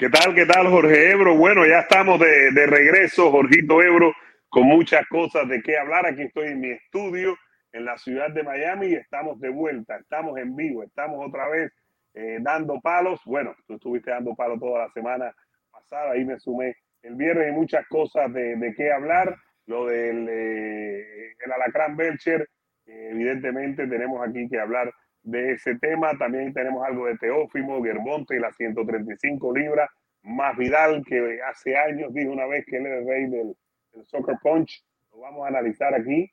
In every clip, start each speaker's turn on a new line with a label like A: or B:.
A: ¿Qué tal, qué tal, Jorge Ebro? Bueno, ya estamos de, de, regreso, Jorgito Ebro, con muchas cosas de qué hablar. Aquí estoy en mi estudio en la ciudad de Miami y estamos de vuelta, estamos en vivo, estamos otra vez eh, dando palos. Bueno, tú estuviste dando palos toda la semana pasada, ahí me sumé el viernes y muchas cosas de, de qué hablar. Lo del eh, el Alacrán Belcher, eh, evidentemente tenemos aquí que hablar de ese tema. También tenemos algo de Teófimo, Germonte y las 135 libras. Más Vidal, que hace años dijo una vez que él era el rey del, Soccer Punch. Lo vamos a analizar aquí.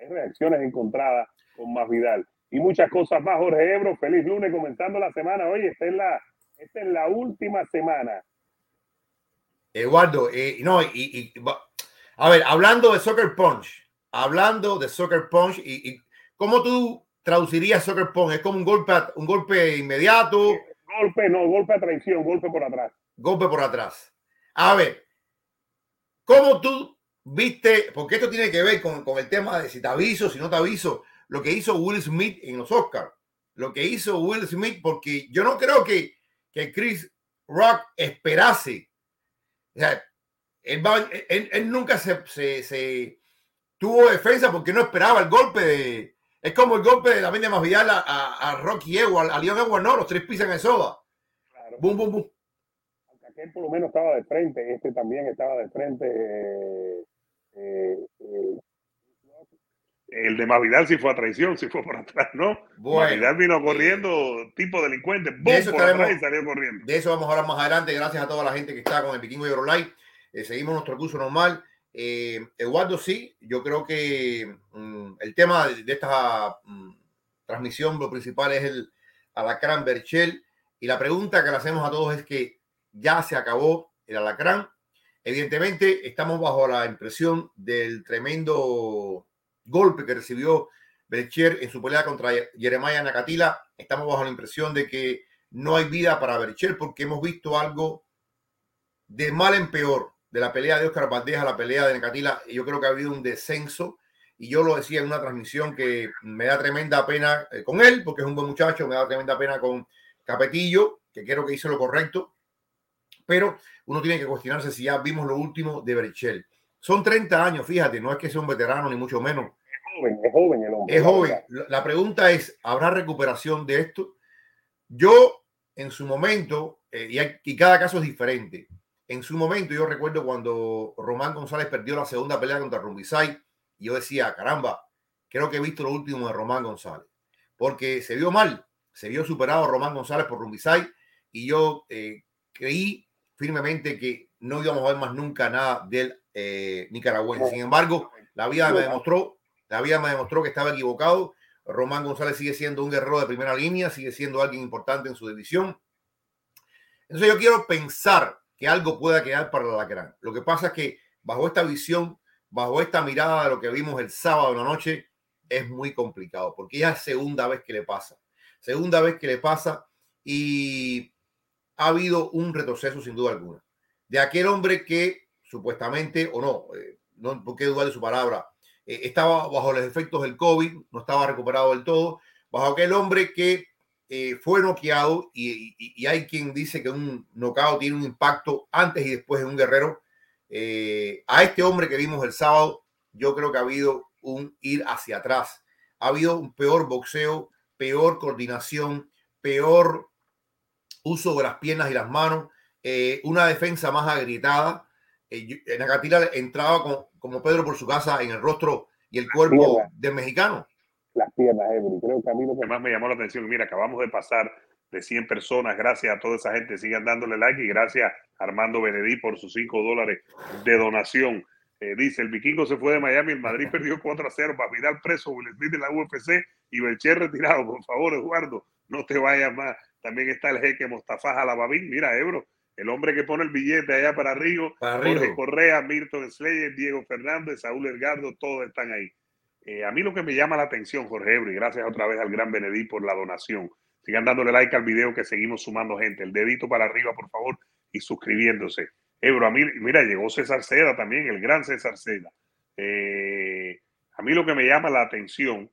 A: Hay reacciones encontradas con Más Vidal. Y muchas cosas más, Jorge Ebro. Feliz lunes, comenzando la semana. Oye, esta es la, esta es la última semana.
B: Eduardo, eh, no, y, y, a ver, hablando de Soccer Punch, hablando de Soccer Punch, y, y ¿cómo tú traduciría Soccer Punch? ¿Es como un golpe, un golpe inmediato?
A: Golpe, no, golpe a traición, golpe por atrás.
B: Golpe por atrás. A ver, ¿cómo tú viste? Porque esto tiene que ver con, con el tema de si te aviso, si no te aviso, lo que hizo Will Smith en los Oscars. Lo que hizo Will Smith, porque yo no creo que, que Chris Rock esperase. O sea, él, va, él, él nunca se, se, se, tuvo defensa porque no esperaba el golpe de, es como el golpe de la media más vial a, a, a Rocky Edward, a Leon Edward, no, los tres pisan en soda.
A: Claro.
B: Boom, boom, boom.
A: Aunque aquel por lo menos estaba de frente, este también estaba de frente. Eh, eh, eh, el de Mavidal sí fue a traición, sí fue por atrás, ¿no?
B: Bueno,
A: Mavidal vino corriendo, tipo delincuente,
B: de eso
A: por atrás y salió corriendo.
B: De eso vamos a hablar más adelante. Gracias a toda la gente que está con el Vikingo y Eurolight. Eh, seguimos nuestro curso normal. Eh, Eduardo, sí, yo creo que mm, el tema de, esta mm, transmisión, lo principal es el Alacrán Berchel. Y la pregunta que le hacemos a todos es que ya se acabó el Alacrán. Evidentemente, estamos bajo la impresión del tremendo golpe que recibió Bercher en su pelea contra Jeremiah Nakatila. Estamos bajo la impresión de que no hay vida para Bercher porque hemos visto algo de mal en peor de la pelea de Oscar Valdez a la pelea de Nakatila. Yo creo que ha habido un descenso y yo lo decía en una transmisión que me da tremenda pena eh, con él porque es un buen muchacho, me da tremenda pena con Capetillo, que creo que hizo lo correcto, pero uno tiene que cuestionarse si ya vimos lo último de Berchel. Son 30 años, fíjate, no es que sea un veterano ni mucho menos.
A: Es joven, es joven el hombre.
B: Es
A: la
B: joven. La la pregunta es, ¿habrá recuperación de esto? Yo, en su momento, eh, y, hay- y cada caso es diferente. En su momento, yo recuerdo cuando Román González perdió la segunda pelea contra Rumbisay, y yo decía, caramba, creo que he visto lo último de Román González, porque se vio mal, se vio superado Román González por Rumbisay, y yo eh, creí firmemente que no íbamos a ver más nunca nada del eh, nicaragüense. Sin embargo, la vida me demostró, la vida me demostró que estaba equivocado. Román González sigue siendo un guerrero de primera línea, sigue siendo alguien importante en su división. Entonces yo quiero pensar que algo pueda quedar para la Alacrán. Lo que pasa es que bajo esta visión, bajo esta mirada de lo que vimos el sábado en la noche, es muy complicado, porque ya es segunda vez que le pasa. Segunda vez que le pasa y ha habido un retroceso sin duda alguna. De aquel hombre que supuestamente, o no, eh, no por qué dudar de su palabra, eh, estaba bajo los efectos del COVID, no estaba recuperado del todo, bajo aquel hombre que eh, fue noqueado y, y- y hay quien dice que un knockout tiene un impacto antes y después de un guerrero. Eh, a este hombre que vimos el sábado, yo creo que ha habido un ir hacia atrás. Ha habido un peor boxeo, peor coordinación, peor uso de las piernas y las manos, eh, una defensa más agrietada. Yo- eh, Nakatila entraba con- como Pedro por su casa en el rostro y el cuerpo del mexicano.
A: Las piernas, Every. Creo que a mí lo que más me llamó la atención, mira, acabamos de pasar de 100 personas. Gracias a toda esa gente. Sigan dándole like y gracias a Armando Benedí por sus 5 dólares de donación. Eh, dice, el vikingo se fue de Miami, el Madrid perdió 4 a 0 para Vidal preso, Will Smith en la UFC y Belcher retirado. Por favor, Eduardo, no te vayas más. También está el jeque Mostafa Jalababín. Mira, Ebro, el hombre que pone el billete allá para Río,
B: Para
A: Jorge
B: arriba.
A: Correa, Milton Slayer, Diego Fernández, Saúl Elgardo, todos están ahí. Eh, a mí lo que me llama la atención, Jorge Ebro, y gracias otra vez al gran Benedí por la donación. Sigan dándole like al video que seguimos sumando gente. El dedito para arriba, por favor, y suscribiéndose. Ebro, a mí, mira, llegó César Seda también, el gran César Seda. Eh, a mí lo que me llama la atención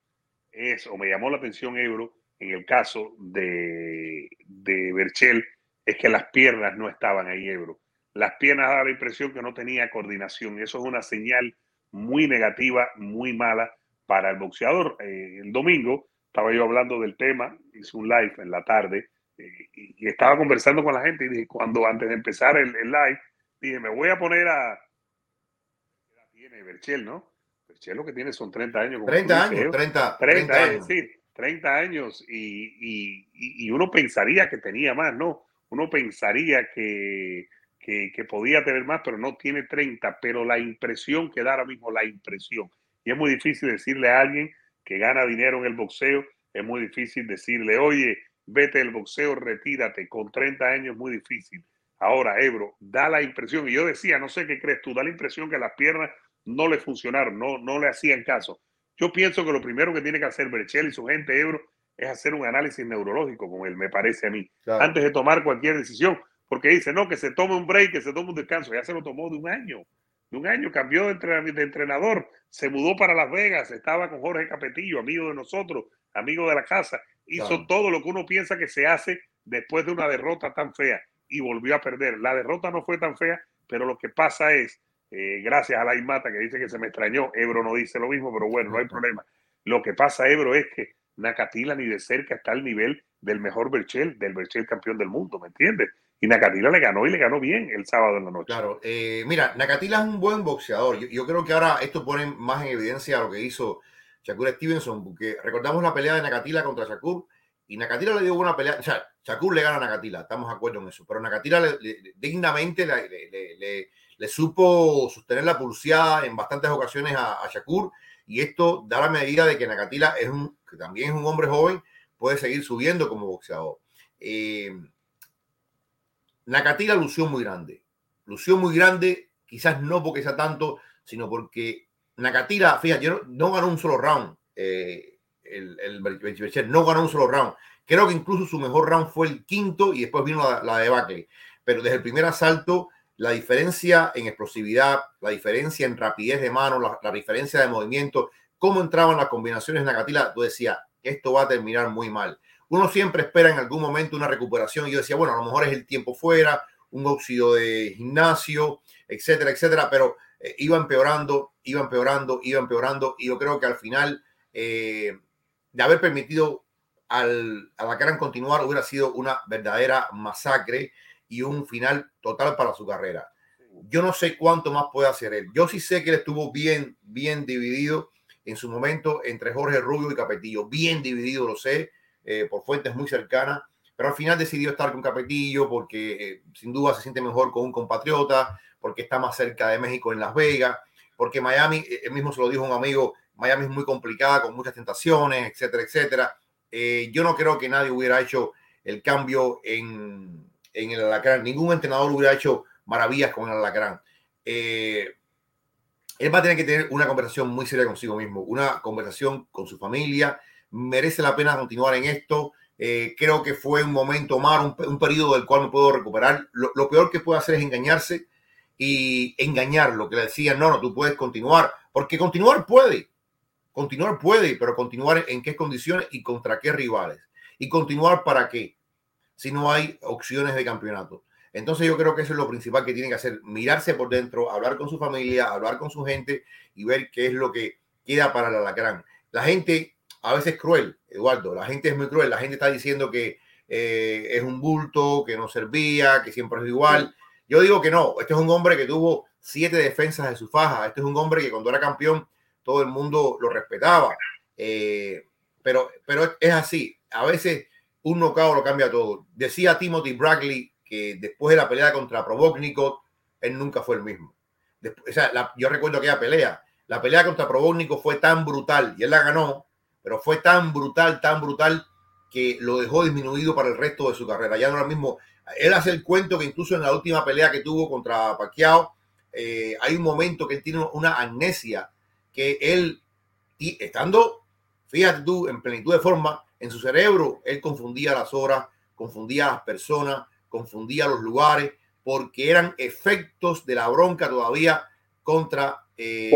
A: es, o me llamó la atención, Ebro, en el caso de, de Berchel, es que las piernas no estaban ahí, Ebro. Las piernas daban la impresión que no tenía coordinación eso es una señal muy negativa, muy mala para el boxeador. Eh, el domingo estaba yo hablando del tema, hice un live en la tarde eh, y, estaba conversando con la gente y dije, cuando antes de empezar el, live, dije, me voy a poner a... tiene Berchel, no? Berchel lo que tiene son 30 años.
B: 30 años, 30, 30,
A: años. Sí, 30 años y, y, uno pensaría que tenía más, ¿no? Uno pensaría que, que, que, podía tener más, pero no tiene 30, pero la impresión que da ahora mismo, la impresión. Y es muy difícil decirle a alguien que gana dinero en el boxeo, es muy difícil decirle, oye, vete del boxeo, retírate, con 30 años es muy difícil. Ahora, Ebro, da la impresión, y yo decía, no sé qué crees tú, da la impresión que las piernas no le funcionaron, no, no le hacían caso. Yo pienso que lo primero que tiene que hacer Berchel y su gente, Ebro, es hacer un análisis neurológico con él, me parece a mí, antes de tomar cualquier decisión, porque dice, no, que se tome un break, que se tome un descanso, ya se lo tomó de un año, de un año, cambió de entrenador, se mudó para Las Vegas, estaba con Jorge Capetillo, amigo de nosotros, amigo de la casa, hizo todo lo que uno piensa que se hace después de una derrota tan fea y volvió a perder. La derrota no fue tan fea, pero lo que pasa es, eh, gracias a la Imata que dice que se me extrañó, Ebro no dice lo mismo, pero bueno, no hay problema. Lo que pasa, Ebro, es que Nakatila ni de cerca está al nivel del mejor Berchel, del Berchel campeón del mundo, ¿me entiendes? Y Nakatila le ganó y le ganó bien el sábado en la noche.
B: Claro, eh, mira, Nakatila es un buen boxeador. Yo, creo que ahora esto pone más en evidencia lo que hizo Shakur Stevenson, porque recordamos la pelea de Nakatila contra Shakur y Nakatila le dio buena pelea. O sea, Shakur le gana a Nakatila, estamos de acuerdo en eso, pero Nakatila dignamente le, supo sostener la pulseada en bastantes ocasiones a, a Shakur y esto da la medida de que Nakatila es un, que también es un hombre joven, puede seguir subiendo como boxeador. Eh, Nakatila lució muy grande. Lució muy grande, quizás no porque sea tanto, sino porque Nakatila, fíjate, no, ganó un solo round. Eh, el, el, no ganó un solo round. Creo que incluso su mejor round fue el quinto y después vino la, la debacle. Pero desde el primer asalto la diferencia en explosividad, la diferencia en rapidez de mano, la, diferencia de movimiento, cómo entraban las combinaciones negativas, tú decías, esto va a terminar muy mal. Uno siempre espera en algún momento una recuperación y yo decía, bueno, a lo mejor es el tiempo fuera, un óxido de gimnasio, etcétera, etcétera, pero eh, iba empeorando, iba empeorando, iba empeorando y yo creo que al final eh, de haber permitido al, a la Gran continuar hubiera sido una verdadera masacre y un final total para su carrera. Yo no sé cuánto más puede hacer él. Yo sí sé que él estuvo bien, bien dividido en su momento entre Jorge Rubio y Capetillo. Bien dividido, lo sé, eh, por fuentes muy cercanas. Pero al final decidió estar con Capetillo porque eh, sin duda se siente mejor con un compatriota, porque está más cerca de México en Las Vegas, porque Miami, eh, él mismo se lo dijo un amigo, Miami es muy complicada, con muchas tentaciones, etcétera, etcétera. yo no creo que nadie hubiera hecho el cambio en, en el Alacrán. Ningún entrenador hubiera hecho maravillas con el Alacrán. Eh, él va a tener que tener una conversación muy seria consigo mismo, una conversación con su familia. Merece la pena continuar en esto. Eh, creo que fue un momento malo, un, periodo del cual me puedo recuperar. Lo, peor que puede hacer es engañarse y engañarlo, que le decían, no, no, tú puedes continuar, porque continuar puede, continuar puede, pero continuar en qué condiciones y contra qué rivales. Y continuar para qué si no hay opciones de campeonato. Entonces yo creo que eso es lo principal que tiene que hacer, mirarse por dentro, hablar con su familia, hablar con su gente y ver qué es lo que queda para el alacrán. La gente a veces es cruel, Eduardo, la gente es muy cruel, la gente está diciendo que eh, es un bulto, que no servía, que siempre es igual. Yo digo que no, este es un hombre que tuvo siete defensas de su faja, este es un hombre que cuando era campeón todo el mundo lo respetaba, eh, pero, pero es así, a veces un knockout lo cambia todo. Decía Timothy Bradley que después de la pelea contra Probotnikov, él nunca fue el mismo. o sea, yo recuerdo aquella pelea. La pelea contra Probotnikov fue tan brutal y él la ganó, pero fue tan brutal, tan brutal que lo dejó disminuido para el resto de su carrera. Ya era mismo. Él hace el cuento que incluso en la última pelea que tuvo contra Pacquiao, eh, hay un momento que él tiene una amnesia que él, estando, fíjate tú, en plenitud de forma, en su cerebro, él confundía las horas, confundía las personas, confundía los lugares, porque eran efectos de la bronca todavía contra eh,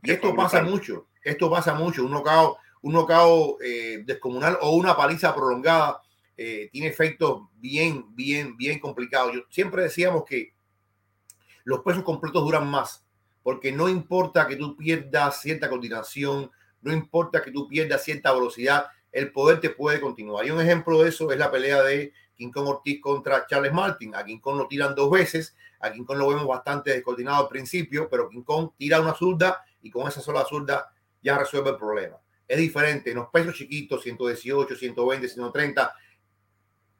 B: Y esto pasa mucho, esto pasa mucho, un nocao, un nocao eh, descomunal o una paliza prolongada. eh, tiene efectos bien, bien, bien complicados. Yo, siempre decíamos que los pesos completos duran más, porque no importa que tú pierdas cierta coordinación, no importa que tú pierdas cierta velocidad, el poder te puede continuar. Y un ejemplo de eso es la pelea de King Kong Ortiz contra Charles Martin. A King Kong lo tiran dos veces, a King Kong lo vemos bastante descoordinado al principio, pero King Kong tira una zurda y con esa sola zurda ya resuelve el problema. Es diferente en los pesos chiquitos, 118, 120, 130,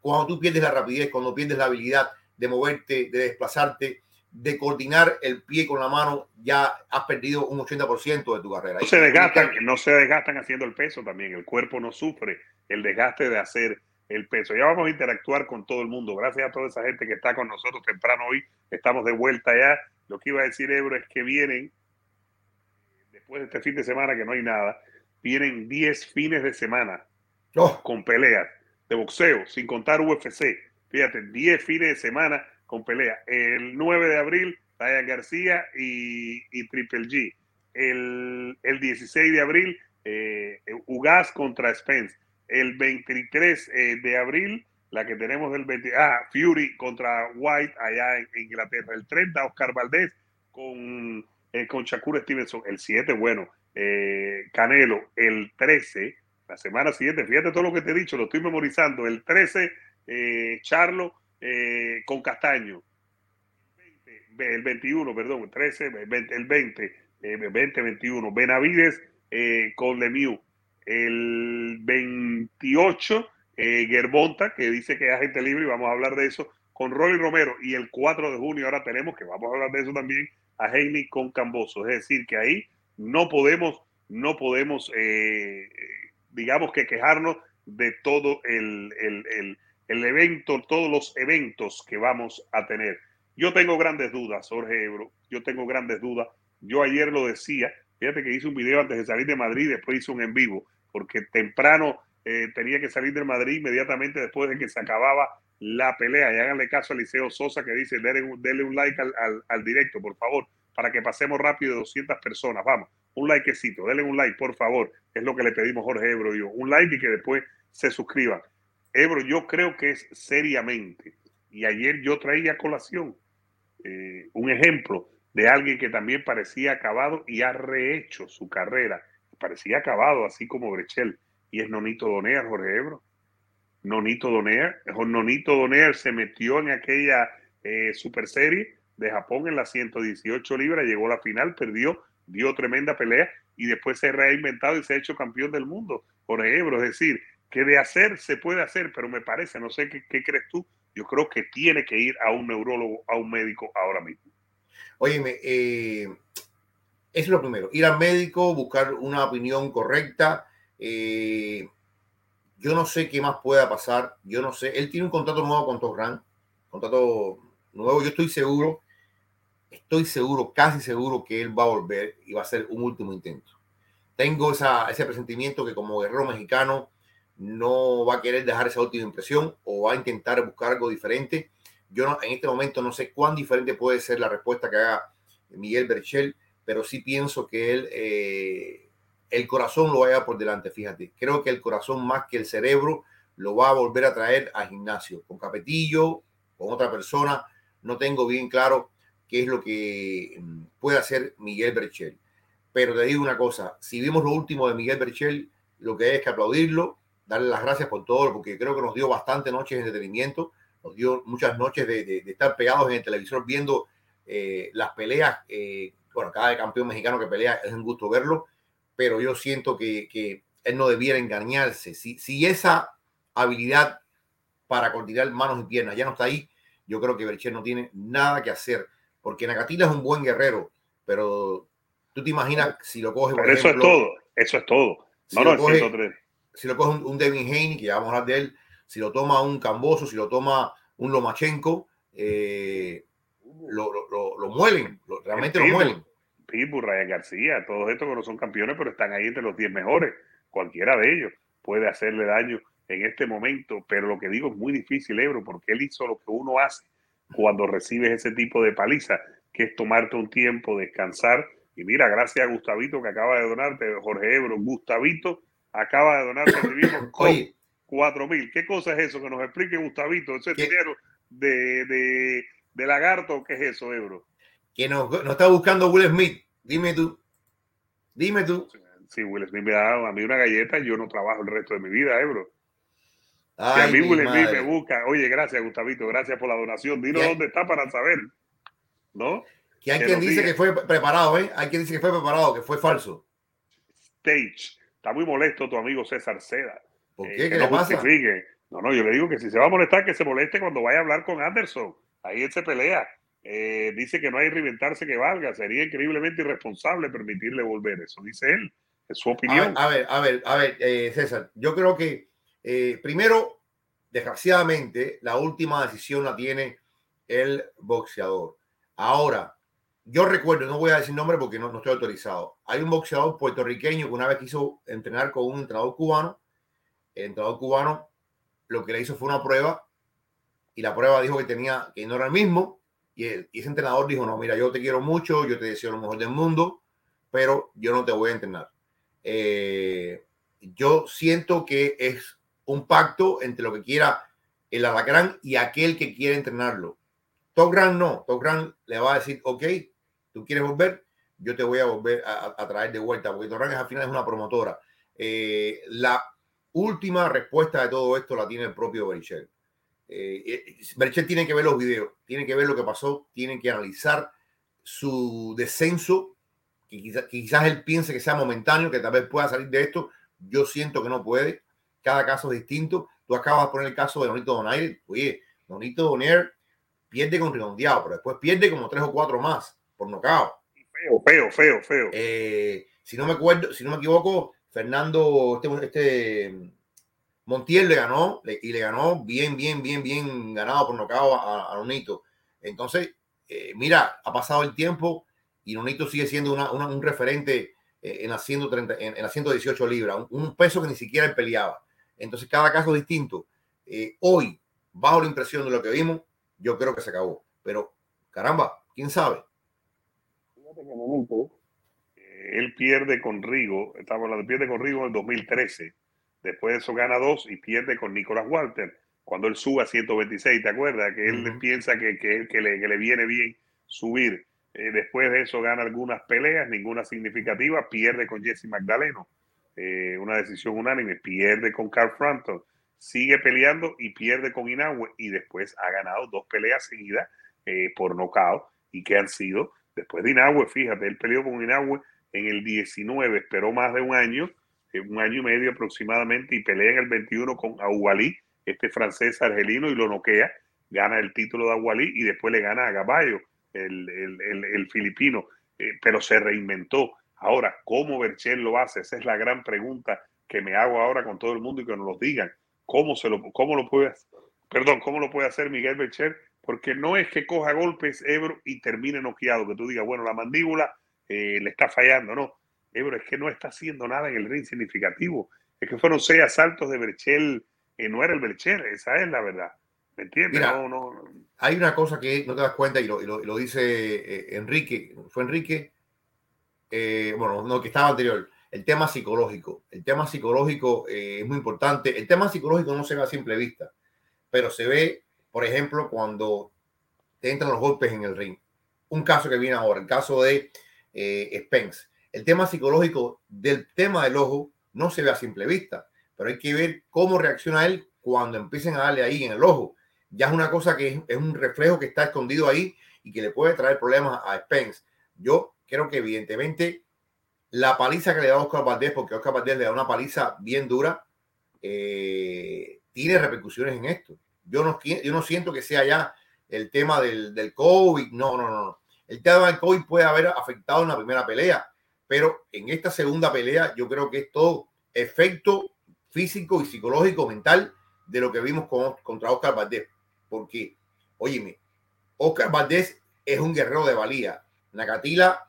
B: cuando tú pierdes la rapidez, cuando pierdes la habilidad de moverte, de desplazarte, de coordinar el pie con la mano, ya has perdido un 80% de tu carrera.
A: No se desgastan, no se desgastan haciendo el peso también. El cuerpo no sufre el desgaste de hacer el peso. Ya vamos a interactuar con todo el mundo. Gracias a toda esa gente que está con nosotros temprano hoy. Estamos de vuelta ya. Lo que iba a decir Ebro es que vienen, después de este fin de semana que no hay nada, vienen 10 fines de semana oh. con peleas de boxeo, sin contar UFC. Fíjate, 10 fines de semana con pelea. El 9 de abril, Ryan García y, Triple G. El, el, 16 de abril, eh, Ugas contra Spence. El 23 eh, de abril, la que tenemos del 20, ah, Fury contra White allá en, Inglaterra. El 30, Oscar Valdés con, eh, con Shakur Stevenson. El 7, bueno, eh, Canelo. El 13, la semana siguiente, fíjate todo lo que te he dicho, lo estoy memorizando. El 13, eh, Charlo eh, con Castaño. El 21, perdón, el 13, el 20, el 20, 20 21. Benavides eh, con Lemieux. El 28, eh, Gerbonta, que dice que es agente libre, y vamos a hablar de eso, con Roy Romero. Y el 4 de junio, ahora tenemos, que vamos a hablar de eso también, a Heini con Camboso. Es decir, que ahí no podemos, no podemos eh, digamos que quejarnos de todo el, evento, todos los eventos que vamos a tener. Yo tengo grandes dudas, Jorge Ebro, yo tengo grandes dudas. Yo ayer lo decía, fíjate que hice un video antes de salir de Madrid, después hice un en vivo, porque temprano eh, tenía que salir de Madrid inmediatamente después de que se acababa la pelea. Y háganle caso a Liceo Sosa que dice, denle, un like al, al directo, por favor, para que pasemos rápido de 200 personas. Vamos, un likecito, denle un like, por favor. Es lo que le pedimos Jorge Ebro y yo. Un like y que después se suscriban. Ebro, yo creo que es seriamente. Y ayer yo traía colación eh, un ejemplo de alguien que también parecía acabado y ha rehecho su carrera. Parecía acabado, así como Brechel. Y es Nonito Donear, Jorge Ebro. Nonito Donear. Nonito Donear se metió en aquella eh, super serie de Japón en las 118 libras, llegó a la final, perdió dio tremenda pelea y después se ha reinventado y se ha hecho campeón del mundo por Ebro. Es decir, que de hacer se puede hacer, pero me parece, no sé qué, crees tú, yo creo que tiene que ir a un neurólogo, a un médico ahora mismo.
B: Óyeme, eh, es lo primero, ir al médico, buscar una opinión correcta. Eh, yo no sé qué más pueda pasar, yo no sé, él tiene un contrato nuevo con Torran, contrato nuevo, yo estoy seguro estoy seguro, casi seguro que él va a volver y va a ser un último intento. Tengo esa, ese presentimiento que como guerrero mexicano no va a querer dejar esa última impresión o va a intentar buscar algo diferente. Yo no, en este momento no sé cuán diferente puede ser la respuesta que haga Miguel Berchel, pero sí pienso que él, eh, el corazón lo vaya por delante, fíjate. Creo que el corazón más que el cerebro lo va a volver a traer al gimnasio, con Capetillo, con otra persona. No tengo bien claro qué es lo que mm, puede hacer Miguel Berchel. Pero te digo una cosa, si vimos lo último de Miguel Berchel, lo que hay es que aplaudirlo, darle las gracias por todo, porque creo que nos dio bastantes noches de entretenimiento, nos dio muchas noches de, estar pegados en el televisor viendo eh, las peleas. Eh, bueno, cada campeón mexicano que pelea es un gusto verlo, pero yo siento que, él no debiera engañarse. Si, si esa habilidad para coordinar manos y piernas ya no está ahí, yo creo que Berchel no tiene nada que hacer porque Nakatila es un buen guerrero, pero tú te imaginas si lo coge.
A: Por eso es todo, eso es todo.
B: Si no, lo coge, si lo coge un, Devin Haney, que ya vamos a hablar de él, si lo toma un Camboso, si lo toma un Lomachenko, eh, lo, lo, lo, muelen, realmente lo muelen.
A: Pitbull, Ryan García, todos estos que no son campeones, pero están ahí entre los 10 mejores. Cualquiera de ellos puede hacerle daño en este momento, pero lo que digo es muy difícil, Ebro, porque él hizo lo que uno hace cuando recibes ese tipo de paliza, que es tomarte un tiempo, descansar. Y mira, gracias a Gustavito que acaba de donarte, Jorge Ebro, Gustavito acaba de donarte
B: Oye,
A: 4 mil. ¿Qué cosa es eso? Que nos explique Gustavito. ¿Eso es dinero de, de, de, lagarto? ¿Qué es eso, Ebro?
B: Que nos, nos, está buscando Will Smith. Dime tú. Dime tú.
A: Si Will Smith me da a mí una galleta, yo no trabajo el resto de mi vida, Ebro. Ay, si a mí Will Smith me busca, oye, gracias, Gustavito, gracias por la donación. Dinos dónde está para saber. ¿No?
B: Que hay quien dice que fue preparado, ¿eh? Hay quien dice que fue preparado, que fue falso.
A: Stage. Está muy molesto tu amigo César Seda.
B: ¿Por qué? Eh, ¿Qué le pasa?
A: No, no, yo le digo que si se va a molestar, que se moleste cuando vaya a hablar con Anderson. Ahí él se pelea. Eh, dice que no hay reinventarse que valga. Sería increíblemente irresponsable permitirle volver. Eso dice él. Es su opinión.
B: A ver, a ver, a ver, eh, César. Yo creo que primero, desgraciadamente, la última decisión la tiene el boxeador. Ahora, yo recuerdo, no voy a decir nombre porque no, no, estoy autorizado. Hay un boxeador puertorriqueño que una vez quiso entrenar con un entrenador cubano. El entrenador cubano lo que le hizo fue una prueba y la prueba dijo que tenía que no era el mismo. Y, ese entrenador dijo: No, mira, yo te quiero mucho, yo te deseo lo mejor del mundo, pero yo no te voy a entrenar. Eh, yo siento que es un pacto entre lo que quiera el alacrán y aquel que quiere entrenarlo. Top no, Top le va a decir, ok, tú quieres volver, yo te voy a volver a, traer de vuelta, porque Torran al final es una promotora. Eh, la última respuesta de todo esto la tiene el propio Berichel. Eh, eh tiene que ver los videos, tiene que ver lo que pasó, tiene que analizar su descenso, que quizás, él piense que sea momentáneo, que tal vez pueda salir de esto. Yo siento que no puede. Cada caso es distinto. Tú acabas de poner el caso de Donito Donaire. Oye, Donito Donaire pierde con Redondeado, pero después pierde como tres o cuatro más por nocao.
A: Feo, feo, feo, feo.
B: Eh, si no me acuerdo, si no me equivoco, Fernando, este, este Montiel le ganó y le ganó bien, bien, bien, bien ganado por nocao a, a Nonito. Entonces, eh, mira, ha pasado el tiempo y Nonito sigue siendo un referente eh, en, las 130, en, en las 118 libras, un, peso que ni siquiera él peleaba. Entonces, cada caso es distinto. hoy, bajo la impresión de lo que vimos, yo creo que se acabó. Pero, caramba, ¿quién sabe?
A: Eh, él pierde con Rigo, estamos hablando, pierde con Rigo en el 2013. Después de eso gana dos y pierde con Nicolás Walter. Cuando él sube a 126, ¿te acuerdas? Que él piensa que, que, le, que, le, viene bien subir. Eh, después de eso gana algunas peleas, ninguna significativa. Pierde con Jesse Magdaleno. Eh, una decisión unánime. Pierde con Carl Frampton. Sigue peleando y pierde con Inaue. Y después ha ganado dos peleas seguidas por nocaut y que han sido Después de Inagüe, fíjate, él peleó con Inagüe en el 19, esperó más de un año, eh, un año y medio aproximadamente, y pelea en el 21 con Agualí, este francés argelino, y lo noquea, gana el título de Agualí y después le gana a Gaballo, el, filipino, eh, pero se reinventó. Ahora, ¿cómo Berchel lo hace? Esa es la gran pregunta que me hago ahora con todo el mundo y que nos lo digan. ¿Cómo, se lo, cómo lo puede Perdón, ¿cómo lo puede hacer Miguel Berchel? porque no es que coja golpes Ebro y termine noqueado, que tú digas, bueno, la mandíbula eh, le está fallando, no. Ebro es que no está haciendo nada en el ring significativo. Es que fueron seis asaltos de Berchel, eh, no era el Berchel, esa es la verdad. ¿Me entiendes? no, no.
B: Hay una cosa que no te das cuenta y lo, lo, dice eh, Enrique, fue Enrique, bueno, no, que estaba anterior, el tema psicológico. El tema psicológico es muy importante. El tema psicológico no se ve a simple vista, pero se ve por ejemplo, cuando te entran los golpes en el ring. Un caso que viene ahora, el caso de eh, Spence. El tema psicológico del tema del ojo no se ve a simple vista, pero hay que ver cómo reacciona él cuando empiecen a darle ahí en el ojo. Ya es una cosa que es, un reflejo que está escondido ahí y que le puede traer problemas a Spence. Yo creo que evidentemente la paliza que le da Oscar Valdés, porque Oscar Valdés le da una paliza bien dura, eh, tiene repercusiones en esto. Yo no, siento que sea ya el tema del, del COVID. No, no, no. El tema del COVID puede haber afectado en la primera pelea, pero en esta segunda pelea yo creo que es todo efecto físico y psicológico mental de lo que vimos con, contra Oscar Valdés. Porque, óyeme, Oscar Valdés es un guerrero de valía. Nakatila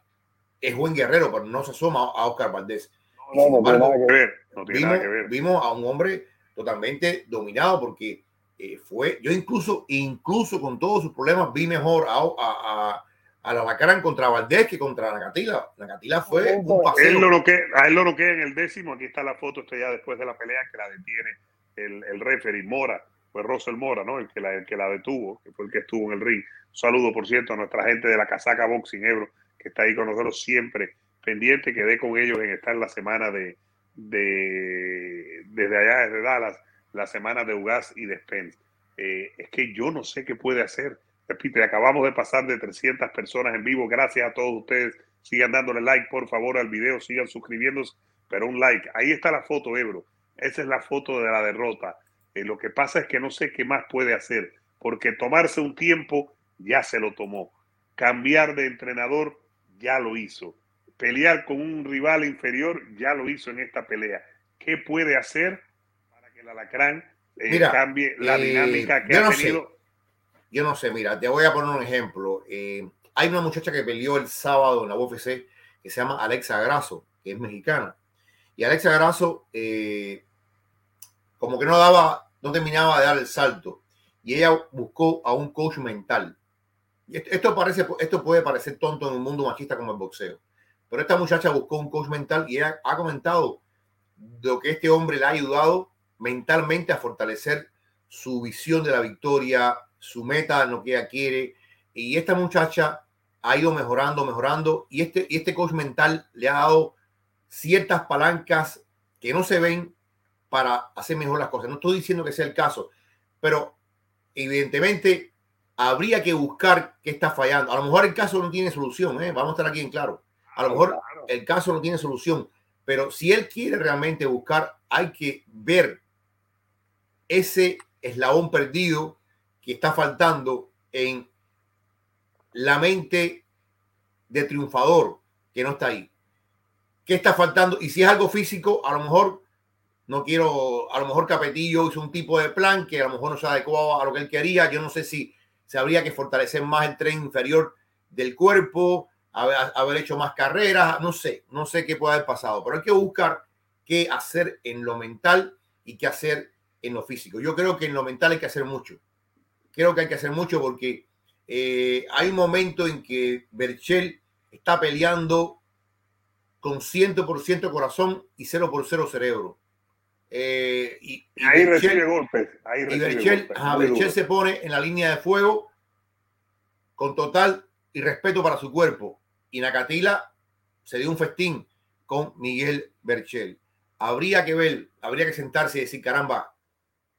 B: es buen guerrero, pero no se asoma a Oscar Valdés.
A: No, no, tiene nada que ver. No tiene
B: vimos,
A: nada que ver.
B: vimos a un hombre totalmente dominado porque eh, fue, yo incluso, incluso con todos sus problemas, vi mejor a, a, a, la Lacaran contra Valdés que contra Nacatila. Nacatila fue un
A: paseo. Él lo que, a él lo noquea en el décimo, aquí está la foto, esto ya después de la pelea que la detiene el, el referee Mora, fue Russell Mora, ¿no? El que, la, el que la detuvo, que fue el que estuvo en el ring. Un saludo, por cierto, a nuestra gente de la Casaca Boxing Ebro, que está ahí con nosotros siempre, pendiente, que dé con ellos en estar la semana de, de desde allá, desde Dallas, la semana de Ugas y de Spence. Eh, es que yo no sé qué puede hacer. Repite, acabamos de pasar de 300 personas en vivo. Gracias a todos ustedes. Sigan dándole like, por favor, al video. Sigan suscribiéndose, pero un like. Ahí está la foto, Ebro. Esa es la foto de la derrota. Eh, lo que pasa es que no sé qué más puede hacer, porque tomarse un tiempo ya se lo tomó. Cambiar de entrenador ya lo hizo. Pelear con un rival inferior ya lo hizo en esta pelea. ¿Qué puede hacer para que el alacrán eh, cambie la
B: eh,
A: dinámica que ha
B: no
A: tenido?
B: Sé. Yo no sé, mira, te voy a poner un ejemplo. Eh, hay una muchacha que peleó el sábado en la UFC que se llama Alexa Grasso, que es mexicana. Y Alexa Grasso, eh, como que no daba, no terminaba de dar el salto. Y ella buscó a un coach mental. Y esto, parece, esto puede parecer tonto en un mundo machista como el boxeo. Pero esta muchacha buscó un coach mental y ha comentado lo que este hombre le ha ayudado mentalmente a fortalecer su visión de la victoria, su meta, lo que ella quiere. Y esta muchacha ha ido mejorando, mejorando. Y este, y este coach mental le ha dado ciertas palancas que no se ven para hacer mejor las cosas. No estoy diciendo que sea el caso, pero evidentemente habría que buscar qué está fallando. A lo mejor el caso no tiene solución, ¿eh? vamos a estar aquí en claro. A lo mejor el caso no tiene solución, pero si él quiere realmente buscar, hay que ver ese eslabón perdido que está faltando en la mente de triunfador que no está ahí. ¿Qué está faltando? Y si es algo físico, a lo mejor no quiero, a lo mejor Capetillo hizo un tipo de plan que a lo mejor no se adecuaba a lo que él quería. Yo no sé si se habría que fortalecer más el tren inferior del cuerpo, haber, haber hecho más carreras, no sé, no sé qué puede haber pasado, pero hay que buscar qué hacer en lo mental y qué hacer en lo físico. Yo creo que en lo mental hay que hacer mucho. Creo que hay que hacer mucho porque eh, hay un momento en que Berchel está peleando con 100% corazón y 0% cerebro. Eh, y,
A: y, ahí Berchel, recibe golpes. Ahí
B: y Berchel,
A: golpes.
B: ajá,
A: Muy
B: Berchel se pone en la línea de fuego con total y respeto para su cuerpo. Y Nakatila se dio un festín con Miguel Berchel. Habría que ver, habría que sentarse y decir, caramba,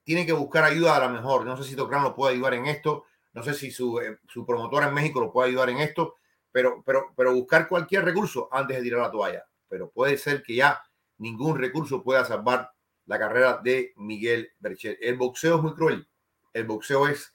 B: tiene que buscar ayuda a la mejor. No sé si Tocran lo puede ayudar en esto, no sé si su, eh, su promotora en México lo puede ayudar en esto, pero, pero, pero buscar cualquier recurso antes de tirar la toalla. Pero puede ser que ya ningún recurso pueda salvar la carrera de Miguel Berchel. El boxeo es muy cruel. El boxeo es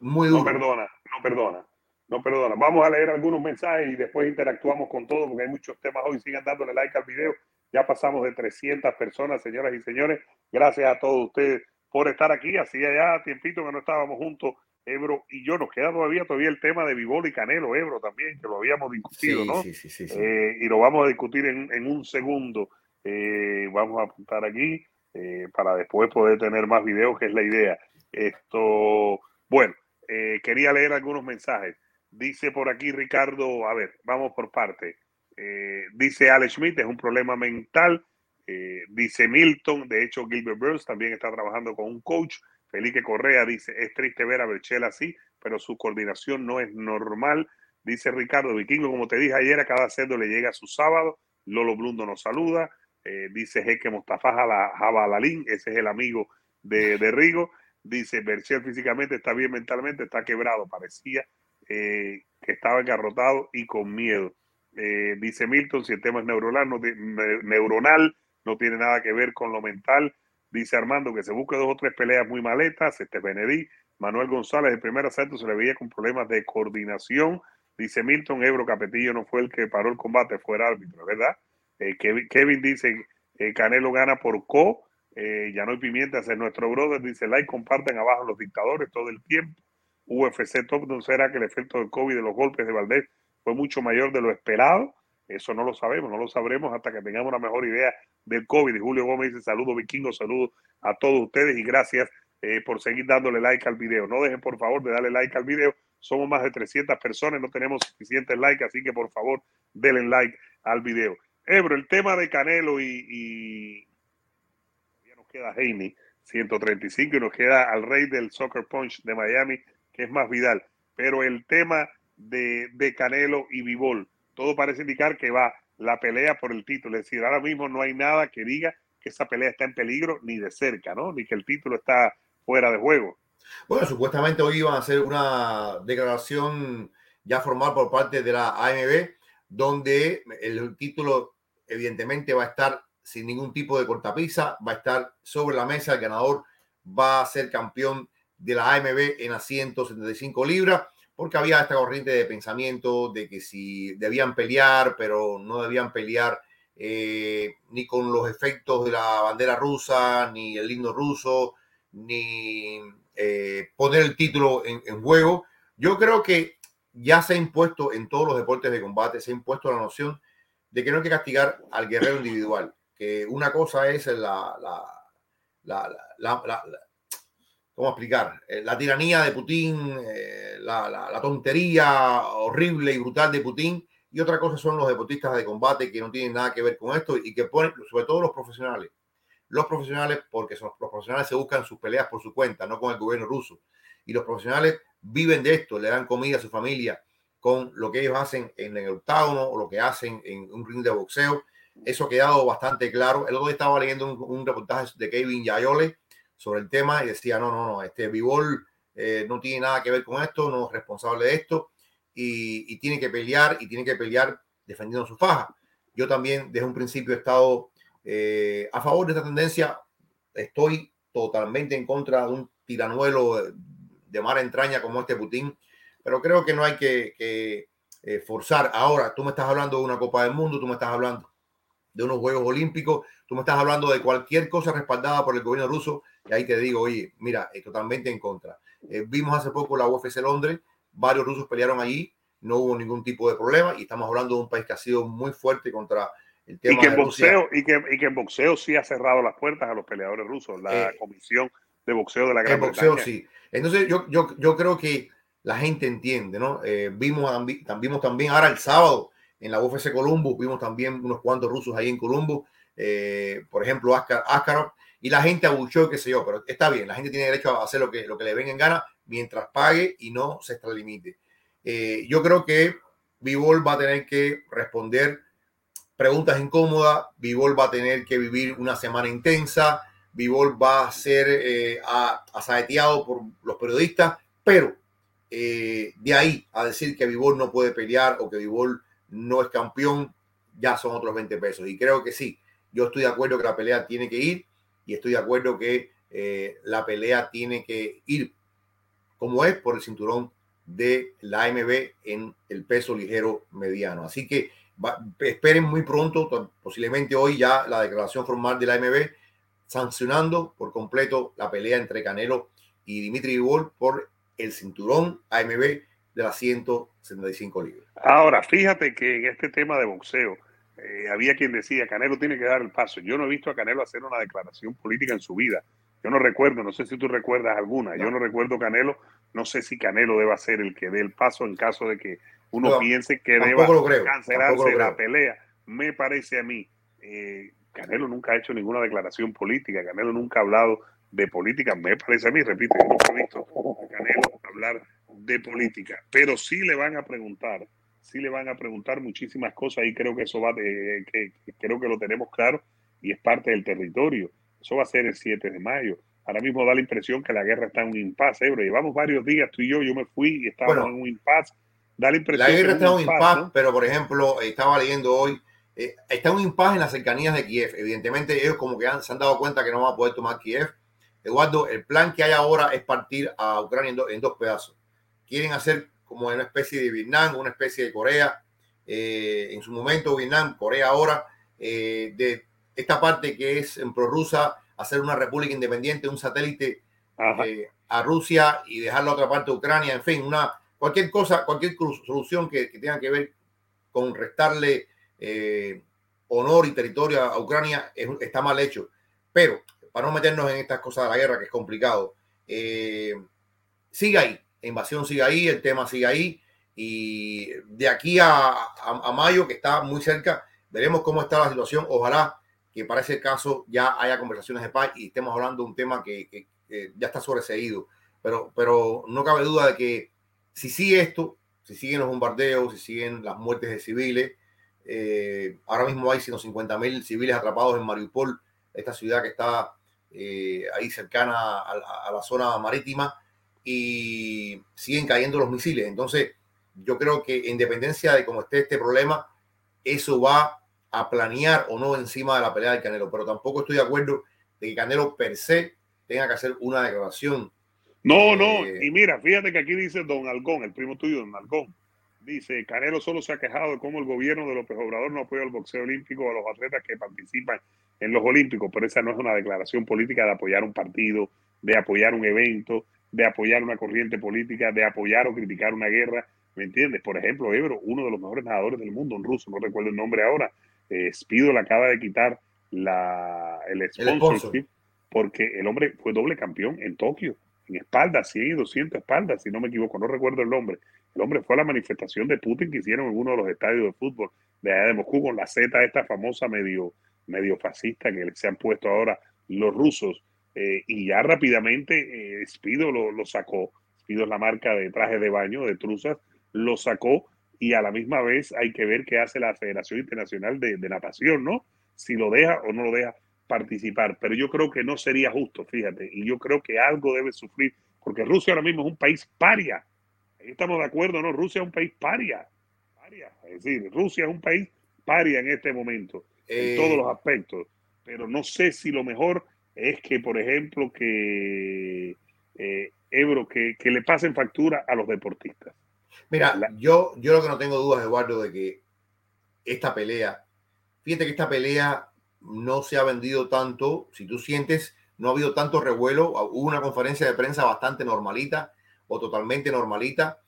B: muy duro.
A: No perdona, no perdona, no perdona. Vamos a leer algunos mensajes y después interactuamos con todo porque hay muchos temas hoy. Sigan dándole like al video. Ya pasamos de 300 personas, señoras y señores. Gracias a todos ustedes por estar aquí. Hacía ya tiempito que no estábamos juntos, Ebro y yo. Nos queda todavía todavía el tema de Vivol y Canelo, Ebro también, que lo habíamos discutido,
B: Sí,
A: ¿no?
B: sí, sí, sí, sí.
A: Eh, y lo vamos a discutir en, en un segundo. Eh, vamos a apuntar aquí eh, para después poder tener más videos, que es la idea. Esto, bueno, eh, quería leer algunos mensajes. Dice por aquí Ricardo, a ver, vamos por parte. Eh, dice Alex Schmidt, es un problema mental. Eh, dice Milton, de hecho Gilbert Burns también está trabajando con un coach. Felipe Correa dice, es triste ver a Berchel así, pero su coordinación no es normal. Dice Ricardo Vikingo, como te dije ayer, a cada cerdo le llega su sábado. Lolo Blundo nos saluda. Eh, dice Jeque Mostafa Jabalalín, ese es el amigo de, Rigo. Dice Berchel físicamente está bien mentalmente, está quebrado. Parecía eh, que estaba engarrotado y con miedo. Eh, dice Milton, si el tema es neuronal no, ne neuronal, no tiene nada que ver con lo mental. Dice Armando que se busque dos o tres peleas muy maletas. Este Benedí, Manuel González, el primer asalto se le veía con problemas de coordinación. Dice Milton, Ebro Capetillo no fue el que paró el combate, fue el árbitro, ¿verdad? Eh, Kevin, Kevin, dice, eh, Canelo gana por co. Eh, Yanoy Pimienta es nuestro brother. Dice, like, comparten abajo los dictadores todo el tiempo. UFC Top, ¿no será que el efecto del COVID de los golpes de Valdés fue mucho mayor de lo esperado? Eso no lo sabemos, no lo sabremos hasta que tengamos una mejor idea del COVID. Y Julio Gómez dice, saludos vikingos, saludos a todos ustedes y gracias eh, por seguir dándole like al video. No dejen por favor de darle like al video. Somos más de 300 personas, no tenemos suficientes likes, así que por favor denle like al video. Ebro, el tema de Canelo y, y... ya nos queda Heine. 135 y nos queda al rey del Soccer Punch de Miami, que es más Vidal. Pero el tema de, de Canelo y Vivol, todo parece indicar que va la pelea por el título. Es decir, ahora mismo no hay nada que diga que esa pelea está en peligro ni de cerca, ¿no? Ni que el título está fuera de juego.
B: Bueno, supuestamente hoy iban a hacer una declaración ya formal por parte de la AMB, donde el título evidentemente va a estar sin ningún tipo de cortapisa, va a estar sobre la mesa, el ganador va a ser campeón de la AMB en a 175 libras, porque había esta corriente de pensamiento de que si debían pelear, pero no debían pelear eh, ni con los efectos de la bandera rusa, ni el himno ruso, ni eh, poner el título en, juego. Yo creo que ya se ha impuesto en todos los deportes de combate, se ha impuesto la noción de que no hay que castigar al guerrero individual, que una cosa es la, ¿cómo explicar? Eh, la tiranía de Putin, eh, la, tontería horrible y brutal de Putin, y otra cosa son los deportistas de combate que no tienen nada que ver con esto y que ponen, sobre todo los profesionales, los profesionales, porque son, los profesionales se buscan sus peleas por su cuenta, no con el gobierno ruso. Y los profesionales viven de esto, le dan comida a su familia con lo que ellos hacen en el octágono o lo que hacen en un ring de boxeo. Eso ha quedado bastante claro. El otro día estaba leyendo un, reportaje de Kevin Yayole sobre el tema y decía, no, no, no, este Vivol eh, no tiene nada que ver con esto, no es responsable de esto y, tiene que pelear y tiene que pelear defendiendo su faja. Yo también desde un principio he estado eh, a favor de esta tendencia, estoy totalmente en contra de un tiranuelo de mar entraña como este Putin, pero creo que no hay que, eh, forzar. Ahora, tú me estás hablando de una Copa del Mundo, tú me estás hablando de unos Juegos Olímpicos, tú me estás hablando de cualquier cosa respaldada por el gobierno ruso, y ahí te digo, oye, mira, es totalmente en contra. Eh, vimos hace poco la UFC Londres, varios rusos pelearon allí, no hubo ningún tipo de problema, y estamos hablando de un país que ha sido muy fuerte contra
A: y que, en boxeo, y, que, y que en boxeo sí ha cerrado las puertas a los peleadores rusos, la eh, comisión de boxeo de la Gran boxeo,
B: sí. Entonces yo, yo, yo creo que la gente entiende, ¿no? Eh, vimos, vimos también ahora el sábado en la UFC Columbus, vimos también unos cuantos rusos ahí en Columbus, eh, por ejemplo, Askarov, y la gente abuchó, qué sé yo, pero está bien, la gente tiene derecho a hacer lo que, lo que le venga en gana mientras pague y no se extralimite. Eh, yo creo que Vivol va a tener que responder preguntas incómodas, Vivol va a tener que vivir una semana intensa, Vivol va a ser eh, asaeteado por los periodistas, pero eh, de ahí a decir que Vivol no puede pelear o que Vivol no es campeón, ya son otros 20 pesos. Y creo que sí, yo estoy de acuerdo que la pelea tiene que ir y estoy de acuerdo que eh, la pelea tiene que ir como es por el cinturón de la AMB en el peso ligero mediano. Así que esperen muy pronto, posiblemente hoy ya la declaración formal de la AMB sancionando por completo la pelea entre Canelo y Dimitri Vivol por el cinturón AMB de las 175 libras.
A: Ahora, fíjate que en este tema de boxeo eh, había quien decía Canelo tiene que dar el paso. Yo no he visto a Canelo hacer una declaración política en su vida. Yo no recuerdo, no sé si tú recuerdas alguna. Yo no recuerdo Canelo. No sé si Canelo debe ser el que dé el paso en caso de que uno piense que deba cancelarse la pelea. Me parece a mí, eh, Canelo nunca ha hecho ninguna declaración política, Canelo nunca ha hablado de política, me parece a mí, repito, nunca he visto a Canelo hablar de política, pero sí le van a preguntar, sí le van a preguntar muchísimas cosas y creo que eso va, de, que, creo que lo tenemos claro y es parte del territorio. Eso va a ser el 7 de mayo. Ahora mismo da la impresión que la guerra está en un impasse, pero llevamos varios días, tú y yo, yo me fui y estábamos en un impasse
B: la guerra está en un impasse, pero por ejemplo, estaba leyendo hoy, eh, está en un impasse en las cercanías de Kiev. Evidentemente, ellos como que se han dado cuenta que no van a poder tomar Kiev. Eduardo, el plan que hay ahora es partir a Ucrania en, dos pedazos. Quieren hacer como una especie de Vietnam, una especie de Corea. Eh, en su momento, Vietnam, Corea ahora, eh, de esta parte que es en prorrusa, hacer una república independiente, un satélite a Rusia y dejar la otra parte de Ucrania, en fin, una, cualquier cosa, cualquier solución que, tenga que ver con restarle eh, honor y territorio a Ucrania está mal hecho. Pero para no meternos en estas cosas de la guerra, que es complicado, eh, sigue ahí, la invasión sigue ahí, el tema sigue ahí. Y de aquí a, mayo, que está muy cerca, veremos cómo está la situación. Ojalá que para ese caso ya haya conversaciones de paz y estemos hablando de un tema que, ya está sobreseído. Pero, pero no cabe duda de que si sigue esto, si siguen los bombardeos, si siguen las muertes de civiles, eh, ahora mismo hay 150 mil civiles atrapados en Mariupol, esta ciudad que está eh, ahí cercana a, la zona marítima, y siguen cayendo los misiles. Entonces, yo creo que en dependencia de cómo esté este problema, eso va a planear o no encima de la pelea del Canelo, pero tampoco estoy de acuerdo de que Canelo per se tenga que hacer una declaración.
A: No, no, eh, y mira, fíjate que aquí dice Don Algón, el primo tuyo, Don Algón, dice, Canelo solo se ha quejado de cómo el gobierno de López Obrador no apoya el boxeo olímpico a los atletas que participan en los olímpicos, pero esa no es una declaración política de apoyar un partido, de apoyar un evento, de apoyar una corriente política, de apoyar o criticar una guerra, ¿me entiendes? Por ejemplo, Ebro, uno de los mejores nadadores del mundo, un ruso, no recuerdo el nombre ahora, eh, Spido le acaba de quitar la, el sponsorship porque el hombre fue doble campeón en Tokio, en espaldas, 100 y 200 espaldas, si no me equivoco, no recuerdo el nombre. El hombre fue a la manifestación de Putin que hicieron en uno de los estadios de fútbol de allá de Moscú con la Z esta famosa medio, medio fascista que se han puesto ahora los rusos. Eh, y ya rápidamente eh, Spido lo, lo, sacó. Spido es la marca de trajes de baño, de truzas, lo sacó y a la misma vez hay que ver qué hace la Federación Internacional de, de Natación, ¿no? Si lo deja o no lo deja participar. Pero yo creo que no sería justo, fíjate, y yo creo que algo debe sufrir, porque Rusia ahora mismo es un país paria. Ahí estamos de acuerdo, ¿no? Rusia es un país paria. paria. Es decir, Rusia es un país paria en este momento, en eh, todos los aspectos. Pero no sé si lo mejor es que, por ejemplo, que eh, Ebro, que, que le pasen factura a los deportistas.
B: Mira, yo, yo lo que no tengo dudas, Eduardo, de que esta pelea, fíjate que esta pelea no se ha vendido tanto. Si tú sientes, no ha habido tanto revuelo. Hubo una conferencia de prensa bastante normalita o totalmente normalita.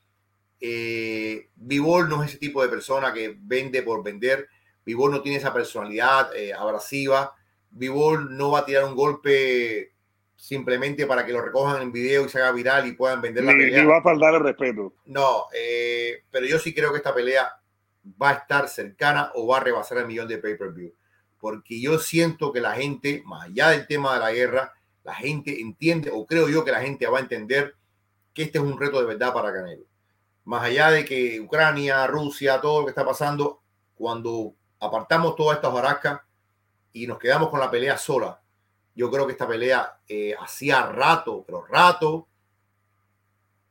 B: Eh, Vivol no es ese tipo de persona que vende por vender. Vivol no tiene esa personalidad eh, abrasiva. Vivol no va a tirar un golpe simplemente para que lo recojan en video y se haga viral y puedan vender la pelea.
A: Ni va a faltar el respeto.
B: No, eh, pero yo sí creo que esta pelea va a estar cercana o va a rebasar el millón de pay-per-view. Porque yo siento que la gente, más allá del tema de la guerra, la gente entiende, o creo yo que la gente va a entender que este es un reto de verdad para Canelo. Más allá de que Ucrania, Rusia, todo lo que está pasando, cuando apartamos todas estas baracas y nos quedamos con la pelea sola, yo creo que esta pelea eh, hacía rato, pero rato,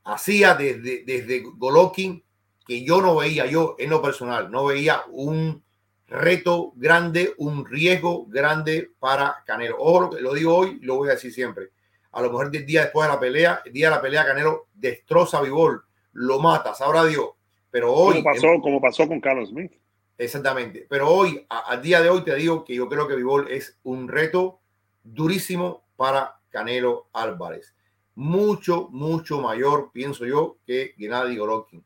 B: hacía desde, desde Golovkin que yo no veía, yo en lo personal, no veía un reto grande, un riesgo grande para Canelo. Ojo, lo, lo digo hoy, lo voy a decir siempre. A lo mejor el día después de la pelea, el día de la pelea, Canelo destroza a Vivol, lo mata, sabrá Dios. Pero hoy.
A: Como pasó, como pasó con Carlos Smith.
B: Exactamente. Pero hoy, al día de hoy, te digo que yo creo que Vivol es un reto durísimo para Canelo Álvarez. Mucho, mucho mayor, pienso yo, que Gennady Golovkin.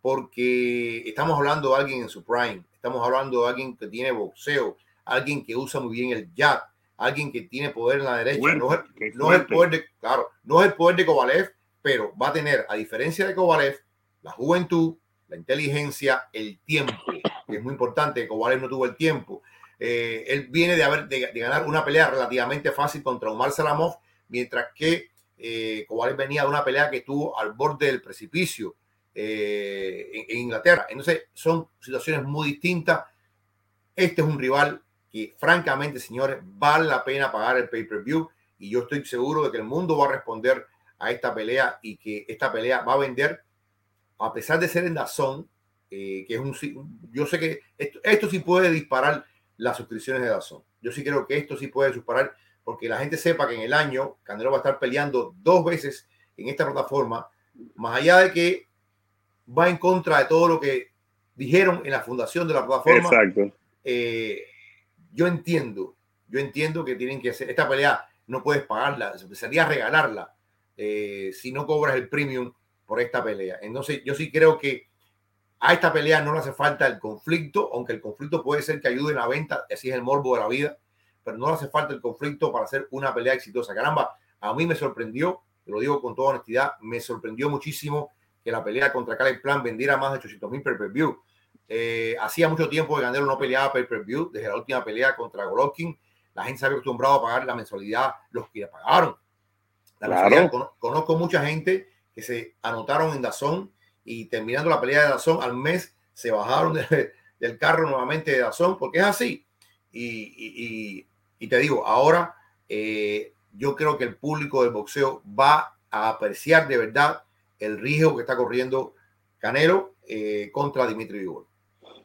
B: Porque estamos hablando de alguien en su prime. Estamos hablando de alguien que tiene boxeo, alguien que usa muy bien el jab, alguien que tiene poder en la derecha. no, es, el poder de, claro, no es el poder de Kovalev, pero va a tener, a diferencia de Kovalev, la juventud, la inteligencia, el tiempo, que es muy importante. Kovalev no tuvo el tiempo. Eh, él viene de, haber, de, ganar una pelea relativamente fácil contra Omar Salamov, mientras que eh, Kovalev venía de una pelea que estuvo al borde del precipicio eh, en, en, Inglaterra. Entonces, son situaciones muy distintas. Este es un rival que, francamente, señores, vale la pena pagar el pay-per-view y yo estoy seguro de que el mundo va a responder a esta pelea y que esta pelea va a vender, a pesar de ser en Dazón, eh, que es un... Yo sé que esto, esto sí puede disparar las suscripciones de Dazón. Yo sí creo que esto sí puede superar, porque la gente sepa que en el año Canelo va a estar peleando dos veces en esta plataforma, más allá de que va en contra de todo lo que dijeron en la fundación de la plataforma.
A: Exacto.
B: Eh, yo entiendo, yo entiendo que tienen que hacer esta pelea, no puedes pagarla, sería regalarla eh, si no cobras el premium por esta pelea. Entonces, yo sí creo que a esta pelea no le hace falta el conflicto, aunque el conflicto puede ser que ayude en la venta, así es el morbo de la vida, pero no le hace falta el conflicto para hacer una pelea exitosa. Caramba, a mí me sorprendió, lo digo con toda honestidad, me sorprendió muchísimo que la pelea contra Caleb Plan vendiera más de 800 mil pay-per-view. Eh, hacía mucho tiempo que Canelo no peleaba pay-per-view, desde la última pelea contra Golovkin. la gente se había acostumbrado a pagar la mensualidad, los que pagaron. claro. Conozco mucha gente que se anotaron en Dazón y terminando la pelea de Dazón al mes se bajaron del carro nuevamente de Dazón, porque es así. Y, te digo, ahora eh, yo creo que el público del boxeo va a apreciar de verdad el riesgo que está corriendo Canelo eh, contra Dimitri Vigor.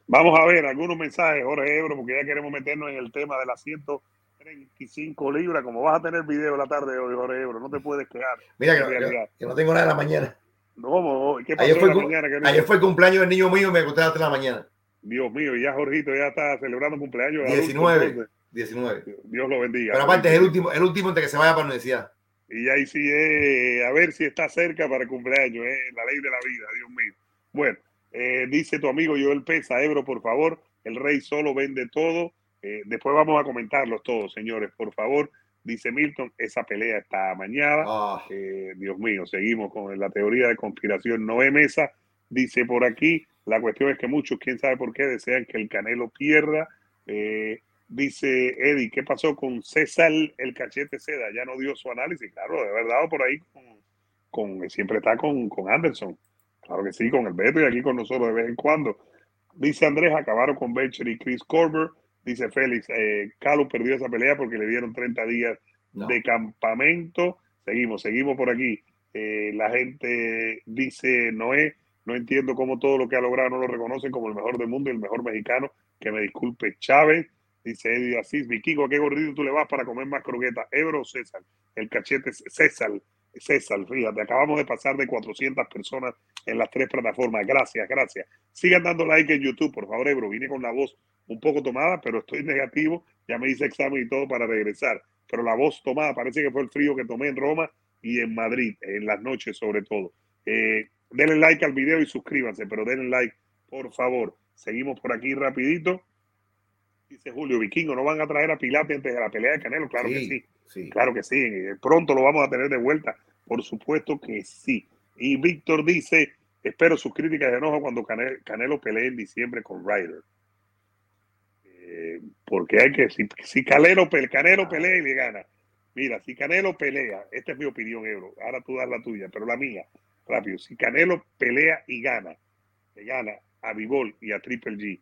A: Vamos a ver algunos mensajes, Jorge Ebro, porque ya queremos meternos en el tema de las 135 libras. Como vas a tener video la tarde hoy, Jorge Ebro, no te puedes quedar.
B: Mira que, no tengo nada de la mañana.
A: No,
B: ¿qué pasó ayer, fue, la mañana? ayer fue el cumpleaños del niño mío y me acosté a las 3 de la mañana.
A: Dios mío, ya Jorgito ya está celebrando cumpleaños.
B: 19. 19.
A: Dios lo bendiga.
B: Pero aparte es el último, el último antes que se vaya para la universidad.
A: Y ahí sí es, a ver si está cerca para el cumpleaños, es la ley de la vida, Dios mío. Bueno, eh, dice tu amigo Joel Pesa, Ebro, por favor, el rey solo vende todo. Eh, después vamos a comentarlos todos, señores, por favor. Dice Milton, esa pelea está amañada. Ah. Eh, Dios mío, seguimos con la teoría de conspiración Noé Mesa. Dice por aquí, la cuestión es que muchos, quién sabe por qué, desean que el Canelo pierda. dice Eddie, ¿qué pasó con César el cachete seda? Ya no dio su análisis. Claro, de verdad, por ahí con, siempre está con, con Anderson. Claro que sí, con el Beto y aquí con nosotros de vez en cuando. Dice Andrés, acabaron con Becher y Chris Corber. Dice Félix, eh, perdió esa pelea porque le dieron 30 días de campamento. Seguimos, seguimos por aquí. Eh, la gente dice, Noé, no entiendo cómo todo lo que ha logrado no lo reconocen como el mejor del mundo y el mejor mexicano. Que me disculpe Chávez. Dice Eddie Asís, Vikingo, ¿a qué gordito tú le vas para comer más croquetas? Ebro César, el cachete César, César, fíjate, acabamos de pasar de 400 personas en las tres plataformas. Gracias, gracias. Sigan dando like en YouTube, por favor, Ebro. Vine con la voz un poco tomada, pero estoy negativo. Ya me hice examen y todo para regresar. Pero la voz tomada, parece que fue el frío que tomé en Roma y en Madrid, en las noches sobre todo. Eh, denle like al video y suscríbanse, pero denle like, por favor. Seguimos por aquí rapidito. Dice Julio Vikingo, ¿no van a traer a Pilate antes de la pelea de Canelo? Claro que sí. Claro que sí, eh, pronto lo vamos a tener de vuelta, por supuesto que sí. Y Víctor dice, espero sus críticas de enojo cuando Canelo, pelee en diciembre con Ryder. Eh, porque hay que, si, si Canelo, Canelo pelea y le gana. Mira, si Canelo pelea, esta es mi opinión, Ebro, ahora tú das la tuya, pero la mía, rápido. Si Canelo pelea y gana, le gana a Vivol y a Triple G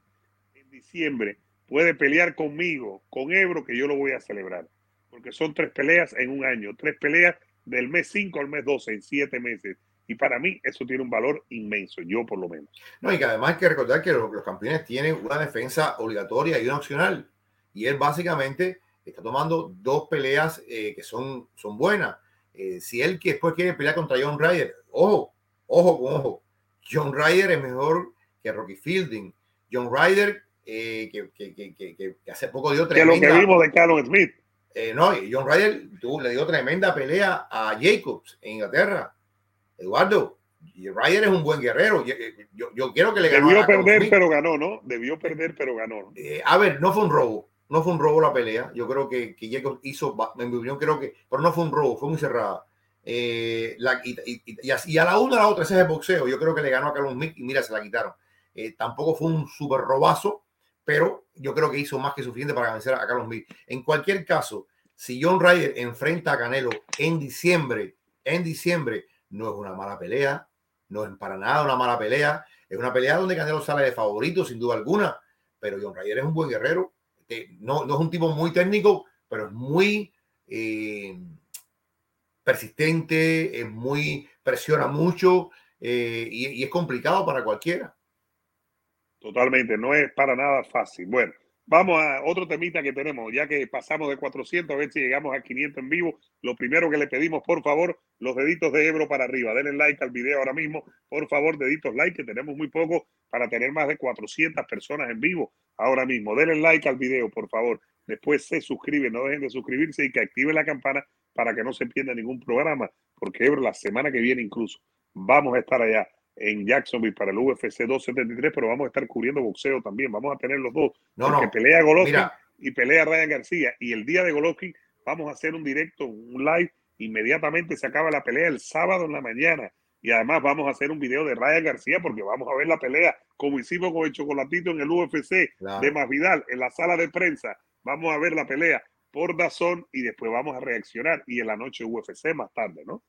A: en diciembre, puede pelear conmigo, con Ebro, que yo lo voy a celebrar porque son tres peleas en un año, tres peleas del mes 5 al mes 12, en siete meses. Y para mí eso tiene un valor inmenso, yo por lo menos.
B: No, y que además hay que recordar que los, campeones tienen una defensa obligatoria y una opcional. Y él básicamente está tomando dos peleas eh, que son, son buenas. Eh, si él que después quiere pelear contra John Ryder, ojo, ojo con ojo. John Ryder es mejor que Rocky Fielding. John Ryder, eh, que, que, que, que, hace poco dio
A: tremenda... Que lo que vimos de Carlos Smith.
B: Eh, no, John Ryder le dio tremenda pelea a Jacobs en Inglaterra. Eduardo, Ryder es un buen guerrero. Yo, yo, quiero que le
A: gane. Debió perder, pero ganó, ¿no? Debió perder, pero ganó.
B: Eh, a ver, no fue un robo. No fue un robo la pelea. Yo creo que, que Jacobs hizo, en mi opinión, creo que, pero no fue un robo, fue muy cerrada. Eh, y, a la una a la otra, ese es el boxeo. Yo creo que le ganó a Carlos Mick y mira, se la quitaron. tampoco fue un super robazo, pero yo creo que hizo más que suficiente para vencer a Carlos Mill. En cualquier caso, si John Ryder enfrenta a Canelo en diciembre, en diciembre, no es una mala pelea, no es para nada una mala pelea, es una pelea donde Canelo sale de favorito, sin duda alguna, pero John Ryder es un buen guerrero, no, no es un tipo muy técnico, pero es muy eh, persistente, es muy, presiona mucho eh, y es complicado para cualquiera.
A: Totalmente, no es para nada fácil. Bueno, vamos a otro temita que tenemos, ya que pasamos de 400, a ver si llegamos a 500 en vivo. Lo primero que le pedimos, por favor, los deditos de Ebro para arriba. Denle like al video ahora mismo, por favor, deditos like, que tenemos muy poco para tener más de 400 personas en vivo ahora mismo. Denle like al video, por favor. Después se suscriben, no dejen de suscribirse y que activen la campana para que no se pierda ningún programa, porque Ebro la semana que viene incluso vamos a estar allá en Jacksonville para el UFC 273, pero vamos a estar cubriendo boxeo también. Vamos a tener los dos. No, no. pelea Golovkin y pelea Ryan García. Y el día de Golovkin vamos a hacer un directo, un live. Inmediatamente se acaba la pelea el sábado en la mañana. Y además vamos a hacer un video de Ryan García porque vamos a ver la pelea como hicimos con el chocolatito en el UFC de Masvidal en la sala de prensa. Vamos a ver la pelea por Dazón y después vamos a reaccionar. Y en la noche UFC más tarde, ¿no?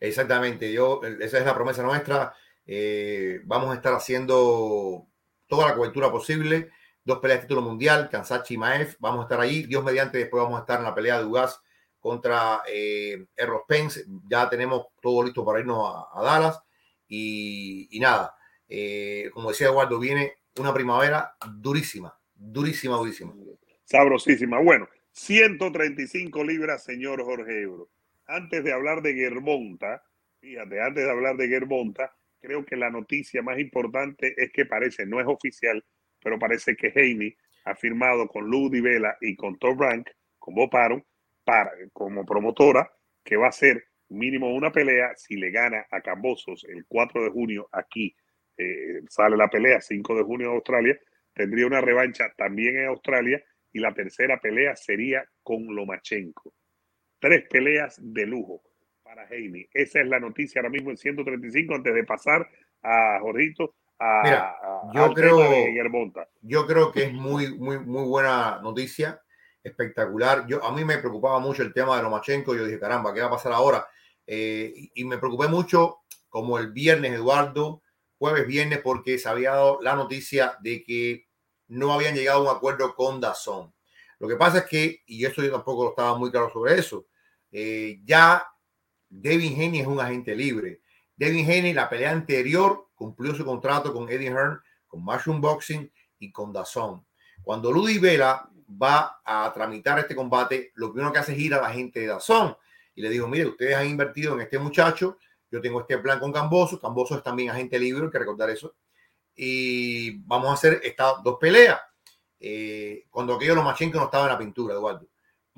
B: Exactamente, yo, esa es la promesa nuestra. Eh, vamos a estar haciendo toda la cobertura posible. Dos peleas de título mundial, Kansachi y Maef. Vamos a estar ahí. Dios mediante, después vamos a estar en la pelea de Ugas contra eh, Errol Spence. Ya tenemos todo listo para irnos a, Dallas. Y, nada, eh, como decía Eduardo, viene una primavera durísima, durísima, durísima.
A: Sabrosísima. Bueno, 135 libras, señor Jorge Ebro. Antes de hablar de Germonta, fíjate, antes de hablar de Germonta, creo que la noticia más importante es que parece, no es oficial, pero parece que Heine ha firmado con Ludi Vela y con Top Rank, con Bob para, como promotora, que va a ser mínimo una pelea si le gana a Cambosos el 4 de junio aquí. Eh, sale la pelea 5 de junio en Australia, tendría una revancha también en Australia y la tercera pelea sería con Lomachenko. Tres peleas de lujo para Heine. Esa es la noticia ahora mismo en 135 antes de pasar a Jorito a,
B: yo creo yo creo que es muy muy muy buena noticia espectacular yo a mí me preocupaba mucho el tema de Lomachenko yo dije caramba qué va a pasar ahora eh, y me preocupé mucho como el viernes Eduardo jueves viernes porque se había dado la noticia de que no habían llegado a un acuerdo con Dazón. Lo que pasa es que, y esto yo tampoco estaba muy claro sobre eso, eh, ya Devin Haney es un agente libre. Devin Haney, la pelea anterior, cumplió su contrato con Eddie Hearn, con Mushroom Boxing y con Dazón. Cuando Ludy Vela va a tramitar este combate, lo primero que hace es ir a la gente de Dazón y le digo, mire, ustedes han invertido en este muchacho, yo tengo este plan con Camboso, Camboso es también agente libre, hay que recordar eso, y vamos a hacer estas dos peleas. Eh, cuando aquello Lomachenko no estaba en la pintura, Eduardo.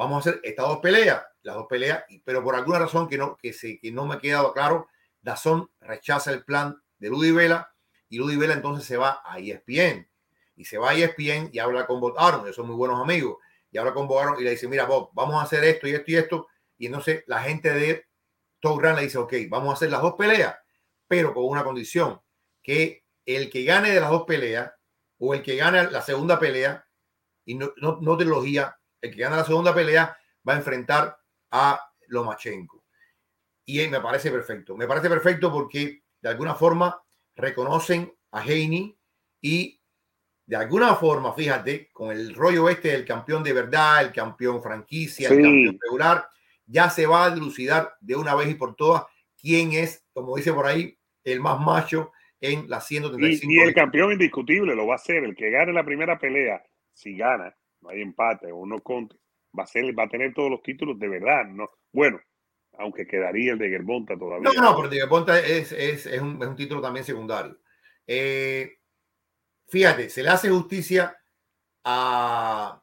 B: Vamos a hacer estas dos peleas, las dos peleas, pero por alguna razón que no, que, se, que no me ha quedado claro, Dazón rechaza el plan de Ludi Vela y Ludi Vela entonces se va a ESPN y se va a ESPN y habla con Bob Aaron, ellos son muy buenos amigos, y habla con Bob y le dice, mira Bob, vamos a hacer esto y esto y esto, y entonces la gente de Top le dice, ok, vamos a hacer las dos peleas, pero con una condición, que el que gane de las dos peleas o el que gane la segunda pelea, y no, no, no trilogía, el que gane la segunda pelea va a enfrentar a Lomachenko. Y me parece perfecto. Me parece perfecto porque de alguna forma reconocen a Heini y de alguna forma, fíjate, con el rollo este del campeón de verdad, el campeón franquicia, el campeón regular, ya se va a dilucidar de una vez y por todas quién es, como dice por ahí, el más macho en la 135.
A: Y, y el campeón indiscutible lo va a ser, el que gane la primera pelea, si gana, no hay empate o no conte, va a ser, va a tener todos los títulos de verdad, ¿no? Bueno, aunque quedaría el de Germonta todavía.
B: No, no, de Germonta es, es, es, un, es, un, título también secundario. Eh, fíjate, se le hace justicia a,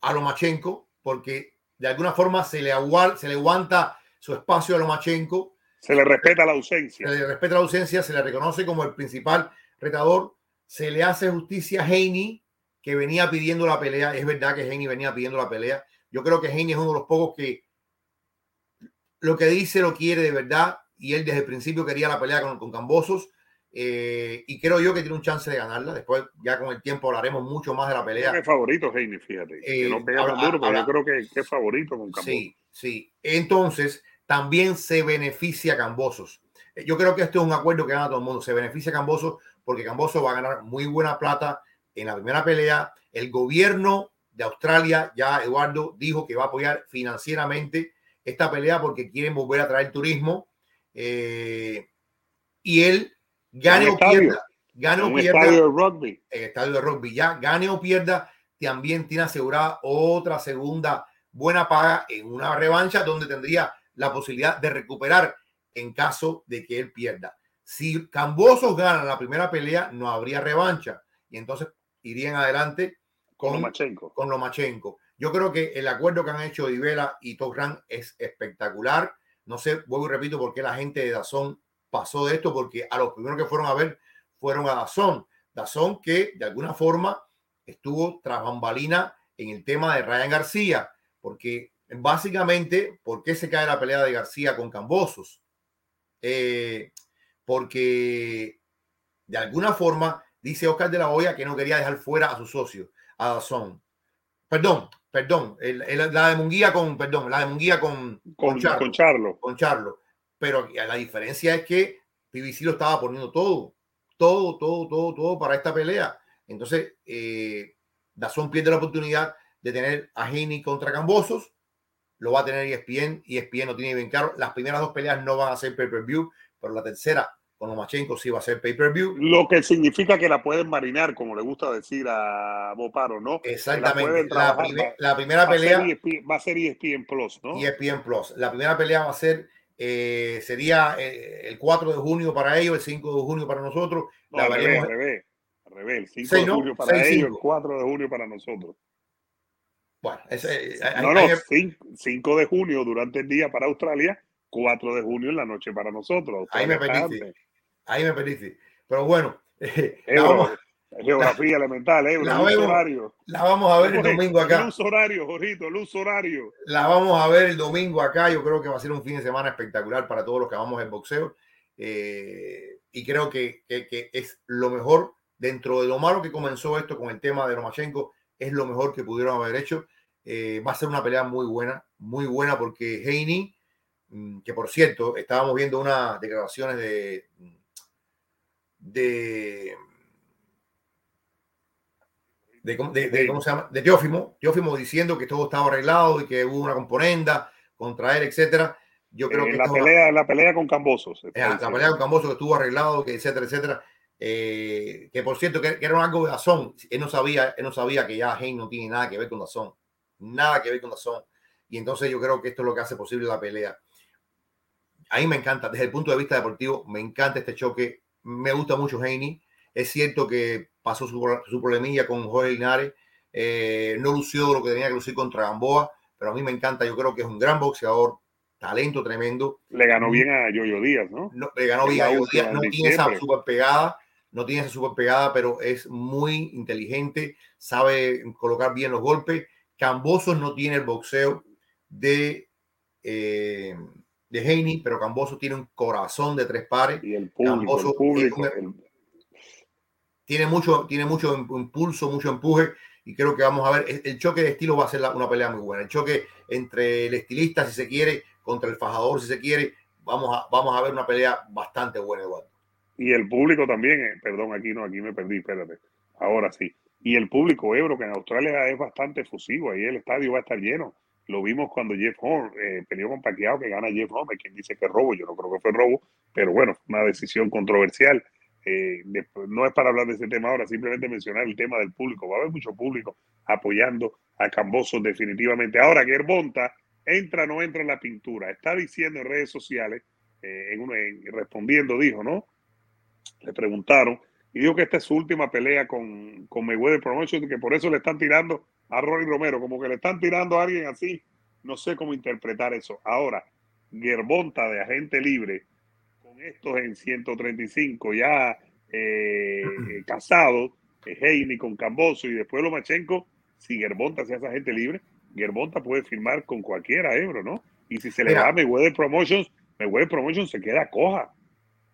B: a Lomachenko porque de alguna forma se le, aguanta, se le aguanta su espacio a Lomachenko
A: se le respeta la ausencia.
B: Se le respeta la ausencia, se le reconoce como el principal retador. Se le hace justicia a Heini, que venía pidiendo la pelea. Es verdad que Heini venía pidiendo la pelea. Yo creo que Heini es uno de los pocos que lo que dice lo quiere de verdad. Y él desde el principio quería la pelea con, con Cambosos. Eh, y creo yo que tiene un chance de ganarla. Después, ya con el tiempo, hablaremos mucho más de la pelea.
A: Es favorito, Heini, fíjate. Eh, que no pega tan duro, pero yo creo que, que, es favorito con Cambosos.
B: Sí, sí. Entonces, también se beneficia Cambosos. Eh, yo creo que este es un acuerdo que gana todo el mundo. Se beneficia Cambosos porque Cambosos va a ganar muy buena plata en la primera pelea. El gobierno de Australia, ya Eduardo, dijo que va a apoyar financieramente esta pelea porque quieren volver a traer turismo. Eh, y él gane o pierda. Gane o pierda.
A: Estadio de rugby.
B: El estadio de rugby. Ya gane o pierda, también tiene asegurada otra segunda buena paga en una revancha donde tendría la posibilidad de recuperar en caso de que él pierda. Si Cambosos gana la primera pelea, no habría revancha y entonces irían adelante con, Lomachenko. con Lomachenko. Yo creo que el acuerdo que han hecho Divela y Tokran es espectacular. No sé, vuelvo y repito, por qué la gente de Dazón pasó de esto, porque a los primeros que fueron a ver fueron a Dazón. Dazón que de alguna forma estuvo tras bambalina en el tema de Ryan García, porque básicamente, ¿por qué se cae la pelea de García con Cambosos? Eh, porque de alguna forma dice Oscar de la Hoya que no quería dejar fuera a su socio, a Dazón. Perdón, perdón, la de Munguía con, perdón, la de Munguía con,
A: con, Charlo,
B: con Charlo. Pero la diferencia es que PBC lo estaba poniendo todo, todo, todo, todo, todo para esta pelea. Entonces, eh, Dazón pierde la oportunidad de tener a Heini contra Cambosos, lo va a tener ESPN, ESPN no tiene bien claro, las primeras dos peleas no van a ser pay-per-view, pero la tercera con Lomachenko sí va a ser pay-per-view.
A: Lo que significa que la pueden marinar, como le gusta decir a Boparo, ¿no?
B: Exactamente. La, la, primera pelea
A: va a ser ESPN Plus, ¿no?
B: ESPN Plus. La primera pelea va a ser, eh, sería eh, el 4 de junio para ellos, el 5 de junio para nosotros.
A: No, la al al revés, al revés. El 5 de junio para ellos, el 4 de junio para nosotros.
B: Bueno, ese,
A: no, no, 5 de junio durante el día para Australia, 4 de junio en la noche para nosotros.
B: Ahí me perdiste. Ahí me perdiste. Pero bueno,
A: geografía elemental, eh,
B: la, horario. la vamos a ver el domingo acá.
A: Luz horario, Jorito, luz horario.
B: La vamos a ver el domingo acá. Yo creo que va a ser un fin de semana espectacular para todos los que vamos en boxeo. Eh, y creo que, que, es lo mejor dentro de lo malo que comenzó esto con el tema de Lomachenko, es lo mejor que pudieron haber hecho. Eh, va a ser una pelea muy buena, muy buena porque Heini, mm, que por cierto, estábamos viendo unas declaraciones de de, de, ¿cómo se llama? de Teófimo, Teófimo diciendo que todo estaba arreglado y que hubo una componenda contra él, etcétera. Yo creo
A: eh,
B: que
A: la pelea, la pelea con Cambosos.
B: Eh, la pelea con Cambosos que estuvo arreglado, que etcétera, etcétera. Eh, que por cierto que, era algo de Dazón. Él no sabía, él no sabía que ya Hein no tiene nada que ver con Dazón. Nada que ver con Dazón. Y entonces yo creo que esto es lo que hace posible la pelea. A mí me encanta, desde el punto de vista deportivo, me encanta este choque me gusta mucho Heini. Es cierto que pasó su, su problemilla con Jorge Linares. Eh, no lució lo que tenía que lucir contra Gamboa, pero a mí me encanta. Yo creo que es un gran boxeador, talento tremendo.
A: Le ganó bien a Yoyo Díaz, ¿no?
B: le ganó bien a Yoyo Díaz. No tiene esa super pegada, no tiene esa super pegada, pero es muy inteligente, sabe colocar bien los golpes. Cambosos no tiene el boxeo de. Eh, de Heini, pero Camboso tiene un corazón de tres pares.
A: Y el público,
B: tiene, mucho, tiene mucho impulso, mucho empuje. Y creo que vamos a ver, el choque de estilo va a ser una pelea muy buena. El choque entre el estilista, si se quiere, contra el fajador, si se quiere, vamos a, vamos a ver una pelea bastante buena, Eduardo.
A: Y el público también, eh, perdón, aquí no, aquí me perdí, espérate. Ahora sí. Y el público Ebro, que en Australia es bastante efusivo, ahí el estadio va a estar lleno. Lo vimos cuando Jeff Horn eh, peleó con Pacquiao, que gana Jeff Horn, quien dice que es robo, yo no creo que fue robo, pero bueno, una decisión controversial. Eh, no es para hablar de ese tema ahora, simplemente mencionar el tema del público. Va a haber mucho público apoyando a Camboso definitivamente. Ahora, Gerbonta entra o no entra en la pintura. Está diciendo en redes sociales, eh, en respondiendo, dijo, ¿no? Le preguntaron y dijo que esta es su última pelea con, con Mayweather Promotion, que por eso le están tirando a Ronnie Romero, como que le están tirando a alguien así. No sé cómo interpretar eso. Ahora, Gerbonta de agente libre, con estos en 135 ya eh, casados, eh, Heini con Camboso y después Lomachenko, si Gerbonta se hace agente libre, Gerbonta puede firmar con cualquiera euro, ¿no? Y si se le da a Mayweather Promotions, Mayweather Promotions se queda coja.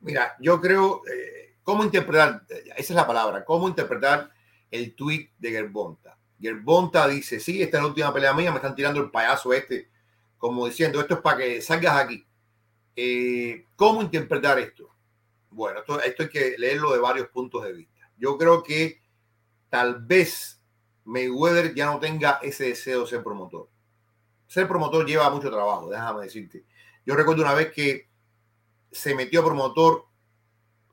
B: Mira, yo creo, eh, ¿cómo interpretar? Esa es la palabra, ¿cómo interpretar el tweet de Gerbonta? Gerbonta dice, sí, esta es la última pelea mía, me están tirando el payaso este, como diciendo, esto es para que salgas aquí. Eh, ¿Cómo interpretar esto? Bueno, esto, hay que leerlo de varios puntos de vista. Yo creo que tal vez Mayweather ya no tenga ese deseo de ser promotor. Ser promotor lleva mucho trabajo, déjame decirte. Yo recuerdo una vez que se metió promotor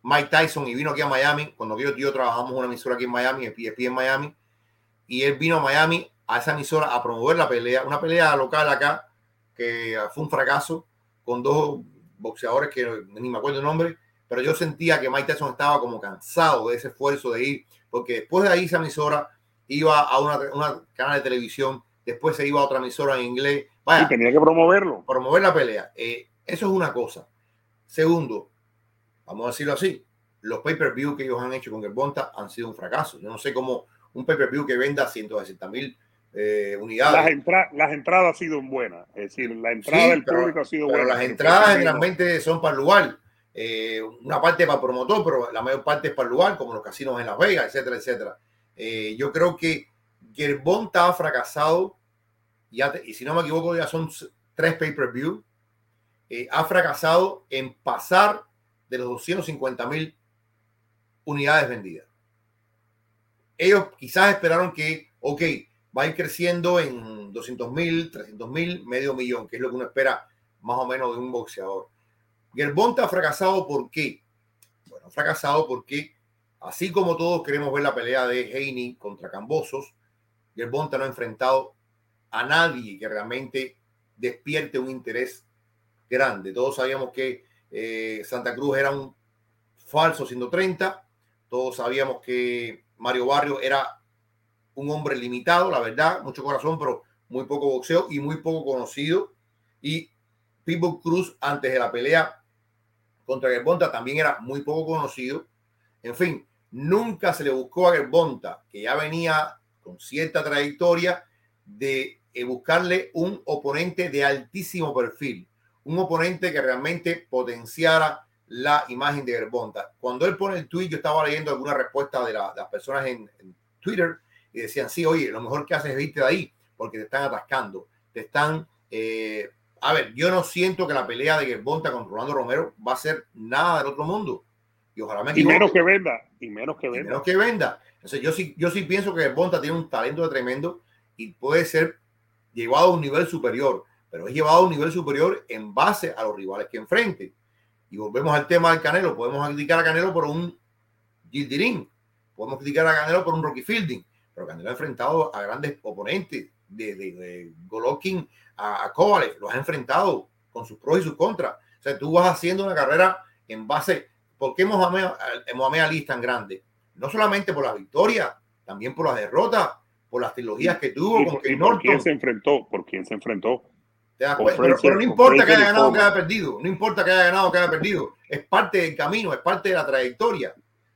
B: Mike Tyson y vino aquí a Miami, cuando yo yo trabajamos una emisora aquí en Miami, en Miami, y él vino a Miami a esa emisora a promover la pelea, una pelea local acá que fue un fracaso con dos boxeadores que ni me acuerdo el nombre, pero yo sentía que Mike Tyson estaba como cansado de ese esfuerzo de ir, porque después de ahí esa emisora iba a una, canal de televisión, después se iba a otra emisora en inglés.
A: Vaya, tenía que promoverlo.
B: Promover la pelea. Eh, eso es una cosa. Segundo, vamos a decirlo así, los pay-per-view que ellos han hecho con el Bonta han sido un fracaso. Yo no sé cómo un pay-per-view que venda 160 mil eh, unidades.
A: Las, las, entradas han sido buenas, es decir, la entrada del público ha sido buena.
B: Las entradas generalmente son para el lugar. Eh, una parte para el promotor, pero la mayor parte es para el lugar, como los casinos en Las Vegas, etcétera, etcétera. Eh, yo creo que Gerbonta ha fracasado ya y si no me equivoco, ya son tres pay-per-view, ha fracasado en pasar de los 250 mil unidades vendidas. Ellos quizás esperaron que, ok, va a ir creciendo en 200 mil, 300 mil, medio millón, que es lo que uno espera más o menos de un boxeador. Gerbonta ha fracasado, ¿por qué? Bueno, ha fracasado porque, así como todos queremos ver la pelea de Heini contra Cambosos, Gerbonta no ha enfrentado a nadie que realmente despierte un interés grande. Todos sabíamos que eh, Santa Cruz era un falso 130, todos sabíamos que Mario Barrio era un hombre limitado, la verdad, mucho corazón, pero muy poco boxeo y muy poco conocido. Y Pitbull Cruz antes de la pelea contra Gerbonta también era muy poco conocido. En fin, nunca se le buscó a Gerbonta, que ya venía con cierta trayectoria, de eh, buscarle un oponente de altísimo perfil, un oponente que realmente potenciara la imagen de Gerbonta. Cuando él pone el tweet, yo estaba leyendo alguna respuesta de, las personas en, Twitter y decían, sí, oye, lo mejor que haces es irte de ahí porque te están atascando, te están... Eh, a ver, yo no siento que la pelea de Gerbonta con Rolando Romero va a ser nada del otro mundo. Y ojalá me
A: Y menos que venda, y menos que venda.
B: menos que venda. Entonces yo sí, yo sí pienso que Gerbonta tiene un talento de tremendo y puede ser llevado a un nivel superior, pero es llevado a un nivel superior en base a los rivales que enfrente. Y volvemos al tema del Canelo. Podemos criticar a Canelo por un Gildirín, podemos criticar a Canelo por un Rocky Fielding, pero Canelo ha enfrentado a grandes oponentes, de, de, Golovkin a, a Kovalev, los ha enfrentado con sus pros y sus contras. O sea, tú vas haciendo una carrera en base. ¿Por qué Mohamed, Mohamed Ali es tan grande? No solamente por la victoria, también por las derrotas, por las trilogías que tuvo.
A: con por quién se enfrentó? ¿Por quién se enfrentó?
B: Pero, no importa que haya ganado o que haya perdido, no importa que haya ganado o que haya perdido, es parte del camino, es parte de la trayectoria,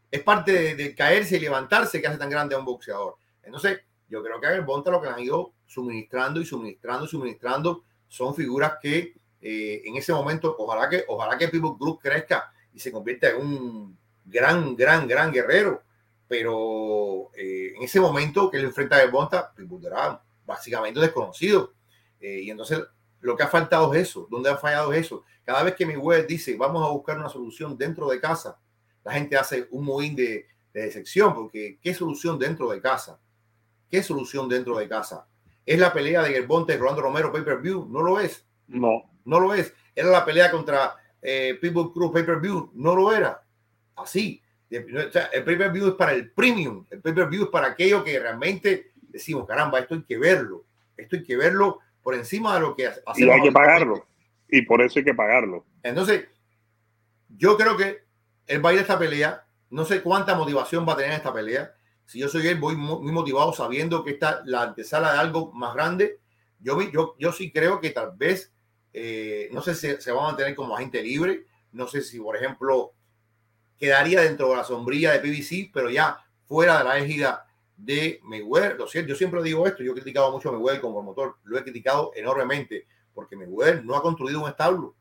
B: es parte de, caerse y levantarse que hace tan grande a un boxeador. Entonces, yo creo que a Bonta lo que han ido suministrando y suministrando y suministrando son figuras que eh, en ese momento, ojalá que, ojalá que People Group crezca y se convierta en un gran, gran, gran guerrero. Pero eh, en ese momento que él enfrenta a Bonta, People era básicamente desconocido. Eh, y entonces lo que ha faltado es eso. ¿Dónde ha fallado es eso? Cada vez que mi web dice vamos a buscar una solución dentro de casa, la gente hace un moín de, de decepción porque ¿qué solución dentro de casa? ¿Qué solución dentro de casa? ¿Es la pelea de Gerbonte y Rolando Romero pay-per-view? No lo es.
A: No.
B: No lo es. ¿Era la pelea contra eh, People Cruz pay-per-view? No lo era. Así. el pay-per-view es para el premium. El pay-per-view es para aquello que realmente decimos, caramba, esto hay que verlo. Esto hay que verlo por encima de lo que
A: hacemos. Y hay que pagarlo. Y por eso hay que pagarlo.
B: Entonces, yo creo que él va a ir a esta pelea. No sé cuánta motivación va a tener esta pelea si yo soy él, voy muy motivado sabiendo que está la antesala de algo más grande. Yo, yo, yo sí creo que tal vez, eh, no sé si se va a mantener como agente libre, no sé si, por ejemplo, quedaría dentro de la sombrilla de PBC, pero ya fuera de la égida de Mayweather. Lo cierto, yo siempre digo esto, yo he criticado mucho a Mayweather como motor, lo he criticado enormemente, porque Mayweather no ha construido un establo.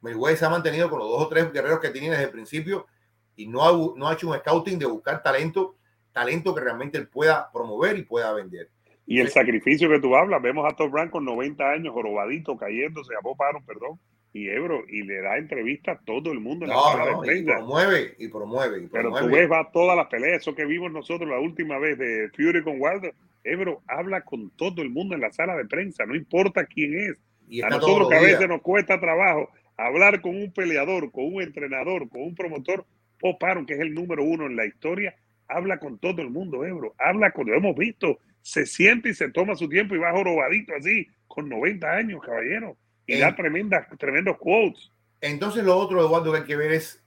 B: Mayweather se ha mantenido con los dos o tres guerreros que tiene desde el principio y no ha, no ha hecho un scouting de buscar talento talento que realmente él pueda promover y pueda vender.
A: Y el sacrificio que tú hablas, vemos a Top Rank con 90 años, jorobadito, cayéndose, a Paro, perdón, y Ebro, y le da entrevista a todo el mundo en la
B: sala de Y promueve, y promueve,
A: Pero tú ves, va a todas las peleas, eso que vimos nosotros la última vez de Fury con Wilder, Ebro habla con todo el mundo en la sala de prensa, no importa quién es. Y a nosotros que a veces nos cuesta trabajo hablar con un peleador, con un entrenador, con un promotor, Paro, que es el número uno en la historia, habla con todo el mundo, Ebro, habla con, lo hemos visto, se siente y se toma su tiempo y va jorobadito así, con 90 años, caballero, y da tremendas, tremendos quotes.
B: Entonces lo otro, Eduardo, que hay que ver es,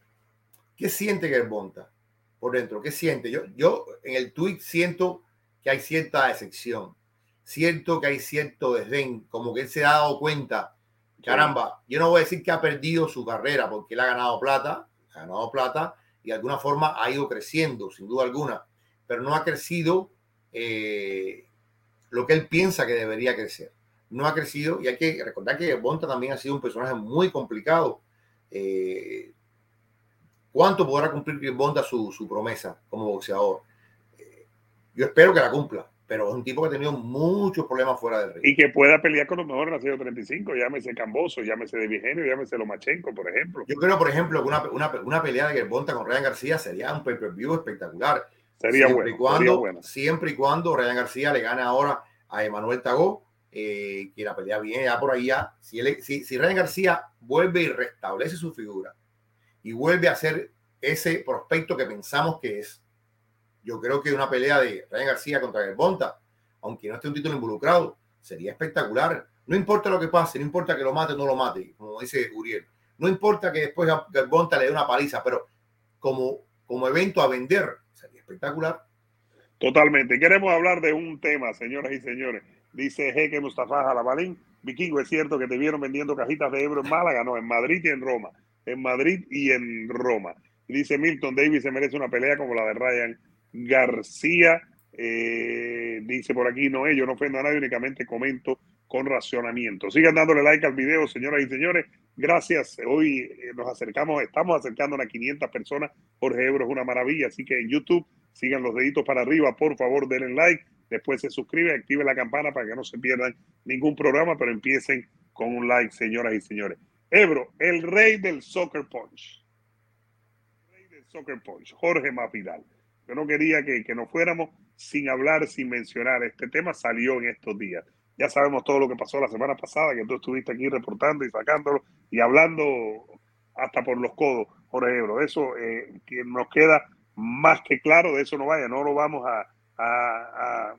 B: ¿qué siente Gerbonta por dentro? ¿Qué siente? Yo, yo en el tweet siento que hay cierta decepción, siento que hay cierto desdén, como que él se ha dado cuenta, caramba, yo no voy a decir que ha perdido su carrera porque él ha ganado plata, ha ganado plata, y de alguna forma ha ido creciendo, sin duda alguna, pero no ha crecido eh, lo que él piensa que debería crecer. No ha crecido y hay que recordar que Bonta también ha sido un personaje muy complicado. Eh, ¿Cuánto podrá cumplir Bonta su, su, promesa como boxeador? Eh, yo espero que la cumpla. pero es un tipo que ha tenido muchos problemas fuera del ring.
A: Y que pueda pelear con los mejores nacidos 35, llámese Camboso, llámese de Vigenio, llámese Lomachenko, por ejemplo.
B: Yo creo, por ejemplo, que una, una, una pelea de Gervonta con Ryan García sería un pay-per-view espectacular.
A: Sería,
B: siempre
A: bueno,
B: y cuando,
A: sería bueno.
B: Siempre y cuando Ryan García le gane ahora a Emanuel Tagó, eh, que la pelea viene ya por ya. Si, si, si Ryan García vuelve y restablece su figura y vuelve a ser ese prospecto que pensamos que es, yo creo que una pelea de Ryan García contra Gervonta aunque no esté un título involucrado, sería espectacular. No importa lo que pase, no importa que lo mate o no lo mate, como dice Uriel. No importa que después Bonta le dé una paliza, pero como, como evento a vender, sería espectacular.
A: Totalmente. Queremos hablar de un tema, señoras y señores. Dice Jeque Mustafa Jalabalín. Vikingo, es cierto que te vieron vendiendo cajitas de Ebro en Málaga, no, en Madrid y en Roma. En Madrid y en Roma. Dice Milton Davis se merece una pelea como la de Ryan García eh, dice por aquí, no, yo no ofendo a nadie, únicamente comento con racionamiento. Sigan dándole like al video, señoras y señores. Gracias. Hoy eh, nos acercamos, estamos acercando a 500 personas. Jorge Ebro es una maravilla. Así que en YouTube sigan los deditos para arriba. Por favor, denle like. Después se suscribe, active la campana para que no se pierdan ningún programa, pero empiecen con un like, señoras y señores. Ebro, el rey del soccer punch. El rey del soccer punch, Jorge Mapidal. Yo no quería que, que nos fuéramos sin hablar, sin mencionar. Este tema salió en estos días. Ya sabemos todo lo que pasó la semana pasada, que tú estuviste aquí reportando y sacándolo y hablando hasta por los codos, Jorge Ebro. Eso eh, nos queda más que claro, de eso no vaya, no lo vamos a, a, a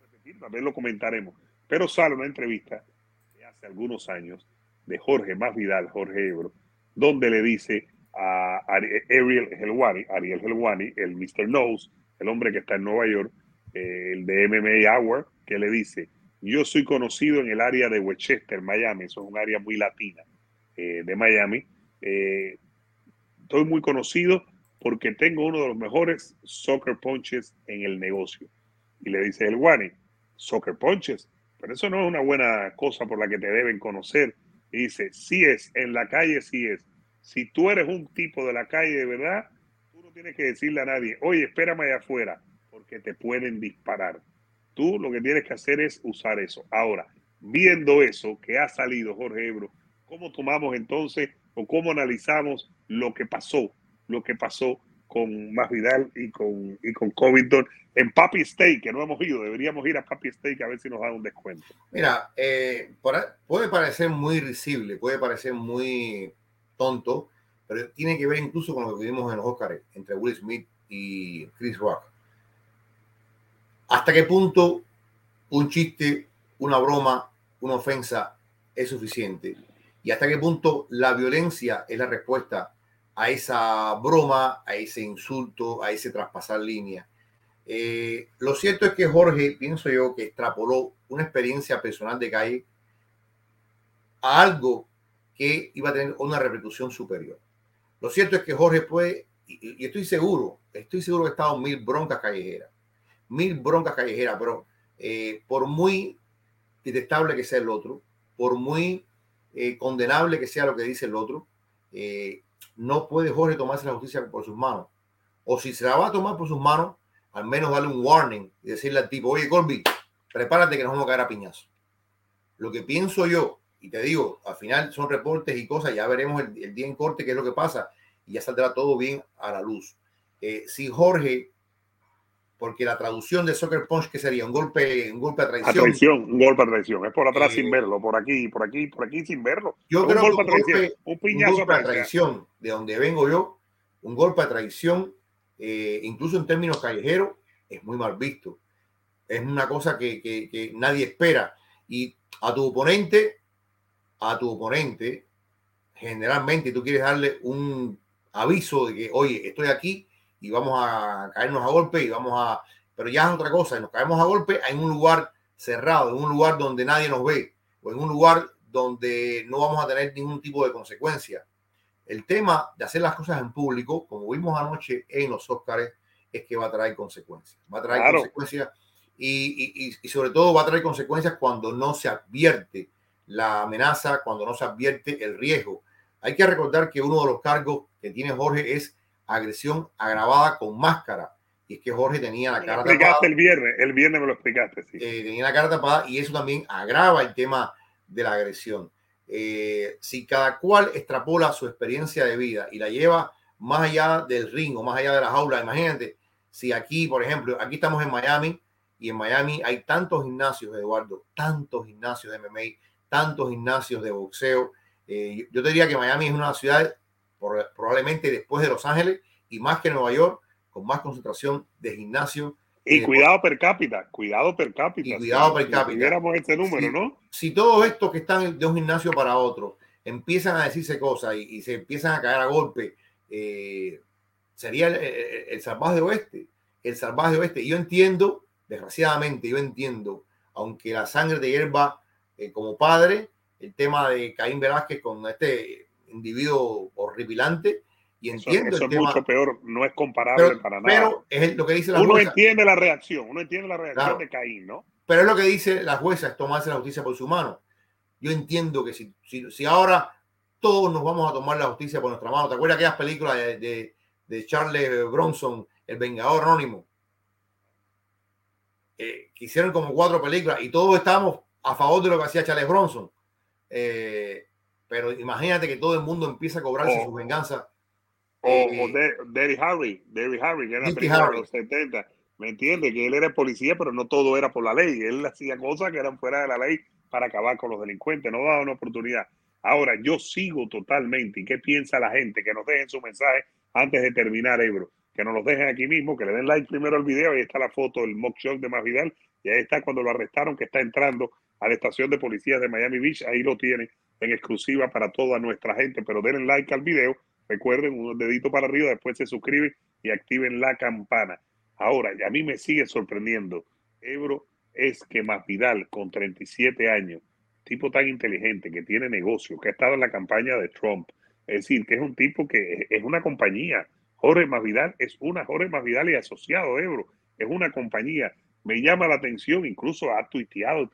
A: repetir, también lo comentaremos. Pero sale una entrevista de hace algunos años de Jorge Más Vidal, Jorge Ebro, donde le dice a Ariel Helwani, Ariel Helwani, el Mr. Nose, el hombre que está en Nueva York, eh, el de MMA Hour, que le dice, yo soy conocido en el área de Westchester, Miami, eso es un área muy latina eh, de Miami. Eh, estoy muy conocido porque tengo uno de los mejores soccer punches en el negocio. Y le dice el Wani, soccer punches, pero eso no es una buena cosa por la que te deben conocer. Y dice, sí es, en la calle sí es. Si tú eres un tipo de la calle de verdad, tienes que decirle a nadie, oye, espérame allá afuera, porque te pueden disparar. Tú lo que tienes que hacer es usar eso. Ahora, viendo eso que ha salido Jorge Ebro, ¿cómo tomamos entonces o cómo analizamos lo que pasó, lo que pasó con Más Vidal y con, y con Covington en Papi Steak, que no hemos ido, deberíamos ir a Papi Steak a ver si nos dan un descuento.
B: Mira, eh, puede parecer muy risible, puede parecer muy tonto, pero tiene que ver incluso con lo que vimos en los Oscars entre Will Smith y Chris Rock. ¿Hasta qué punto un chiste, una broma, una ofensa es suficiente? ¿Y hasta qué punto la violencia es la respuesta a esa broma, a ese insulto, a ese traspasar línea? Eh, lo cierto es que Jorge, pienso yo, que extrapoló una experiencia personal de calle a algo que iba a tener una repercusión superior. Lo cierto es que Jorge puede, y, estoy seguro, estoy seguro que estado mil broncas callejeras, mil broncas callejeras, pero eh, por muy detestable que sea el otro, por muy eh, condenable que sea lo que dice el otro, no puede Jorge tomarse la justicia por sus manos. O si se la va a tomar por sus manos, al menos darle un warning y decirle al tipo, oye, Colby, prepárate que nos vamos a caer a piñazo. Lo que pienso yo y te digo, al final son reportes y cosas, ya veremos el, día en corte qué es lo que pasa y ya saldrá todo bien a la luz. Eh, si Jorge, porque la traducción de Soccer Punch, que sería un golpe, un golpe a traición.
A: A traición, un golpe a traición. Es por atrás sin eh, verlo, por aquí, por aquí, por aquí sin verlo.
B: Yo creo un golpe que un golpe, un, piñazo un golpe a traición, de donde vengo yo, un golpe a traición, eh, incluso en términos callejeros, es muy mal visto. Es una cosa que, que, que nadie espera. Y a tu oponente a tu oponente, generalmente tú quieres darle un aviso de que, oye, estoy aquí y vamos a caernos a golpe y vamos a... Pero ya es otra cosa, nos caemos a golpe en un lugar cerrado, en un lugar donde nadie nos ve o en un lugar donde no vamos a tener ningún tipo de consecuencia. El tema de hacer las cosas en público, como vimos anoche en los Óscares, es que va a traer consecuencias. Va a traer consecuencias y, y, y, sobre todo va a traer consecuencias cuando no se advierte la amenaza, cuando no se advierte el riesgo. Hay que recordar que uno de los cargos que tiene Jorge es agresión agravada con máscara. y es que Jorge tenía la cara
A: tapada. el viernes, el viernes me lo explicaste, sí.
B: Eh, tenía la cara tapada y eso también agrava el tema de la agresión. Eh, si cada cual extrapola su experiencia de vida y la lleva más allá del ring o más allá de la jaula, imagínate, si aquí, por ejemplo, aquí estamos en Miami y en Miami hay tantos gimnasios, Eduardo, tantos gimnasios de MMA, tantos gimnasios de boxeo. Eh, yo te diría que Miami es una ciudad probablemente después de Los Ángeles y más que Nueva York, con más concentración de gimnasios
A: y cuidado per cápita, cuidado per cápita.
B: cuidado per cápita.
A: Si este número, ¿no?
B: Si todos estos que están de un gimnasio para otro empiezan a decirse cosas y, se empiezan a caer a golpe, eh, sería el, salvaje oeste. El salvaje oeste. Y yo entiendo, desgraciadamente, yo entiendo, aunque la sangre de hierba eh, como padre, el tema de Caín Velázquez con este individuo horripilante, y entiendo
A: eso, es mucho peor, no es comparable para nada.
B: Pero es lo que dice la
A: Uno entiende la reacción, uno entiende la reacción de Caín, ¿no?
B: Pero es lo que dice la jueza, es tomarse la justicia por su mano. Yo entiendo que si, si, ahora todos nos vamos a tomar la justicia por nuestra mano, ¿te acuerdas aquellas películas de, de, de Charles Bronson, El Vengador Anónimo? Eh, que hicieron como cuatro películas y todos estamos a favor de lo que hacía Charles Bronson. Eh, pero imagínate que todo el mundo empieza a cobrarse oh. su venganza
A: o, o de, Harry, Derry Harry, que era de los 70. ¿Me entiende? Que él era policía, pero no todo era por la ley. Él hacía cosas que eran fuera de la ley para acabar con los delincuentes. No daba una oportunidad. Ahora, yo sigo totalmente. ¿Y qué piensa la gente? Que nos dejen su mensaje antes de terminar, Ebro. Que nos los dejen aquí mismo, que le den like primero al video. Ahí está la foto del mock show de Masvidal. Y ahí está cuando lo arrestaron, que está entrando a la estación de policías de Miami Beach. Ahí lo tienen en exclusiva para toda nuestra gente. Pero denle like al video Recuerden, un dedito para arriba, después se suscriben y activen la campana. Ahora, a mí me sigue sorprendiendo, Ebro, es que Masvidal, con 37 años, tipo tan inteligente, que tiene negocio, que ha estado en la campaña de Trump, es decir, que es un tipo que es una compañía. Jorge Masvidal es una Jorge Masvidal y asociado, Ebro, es una compañía. Me llama la atención, incluso ha tuiteado,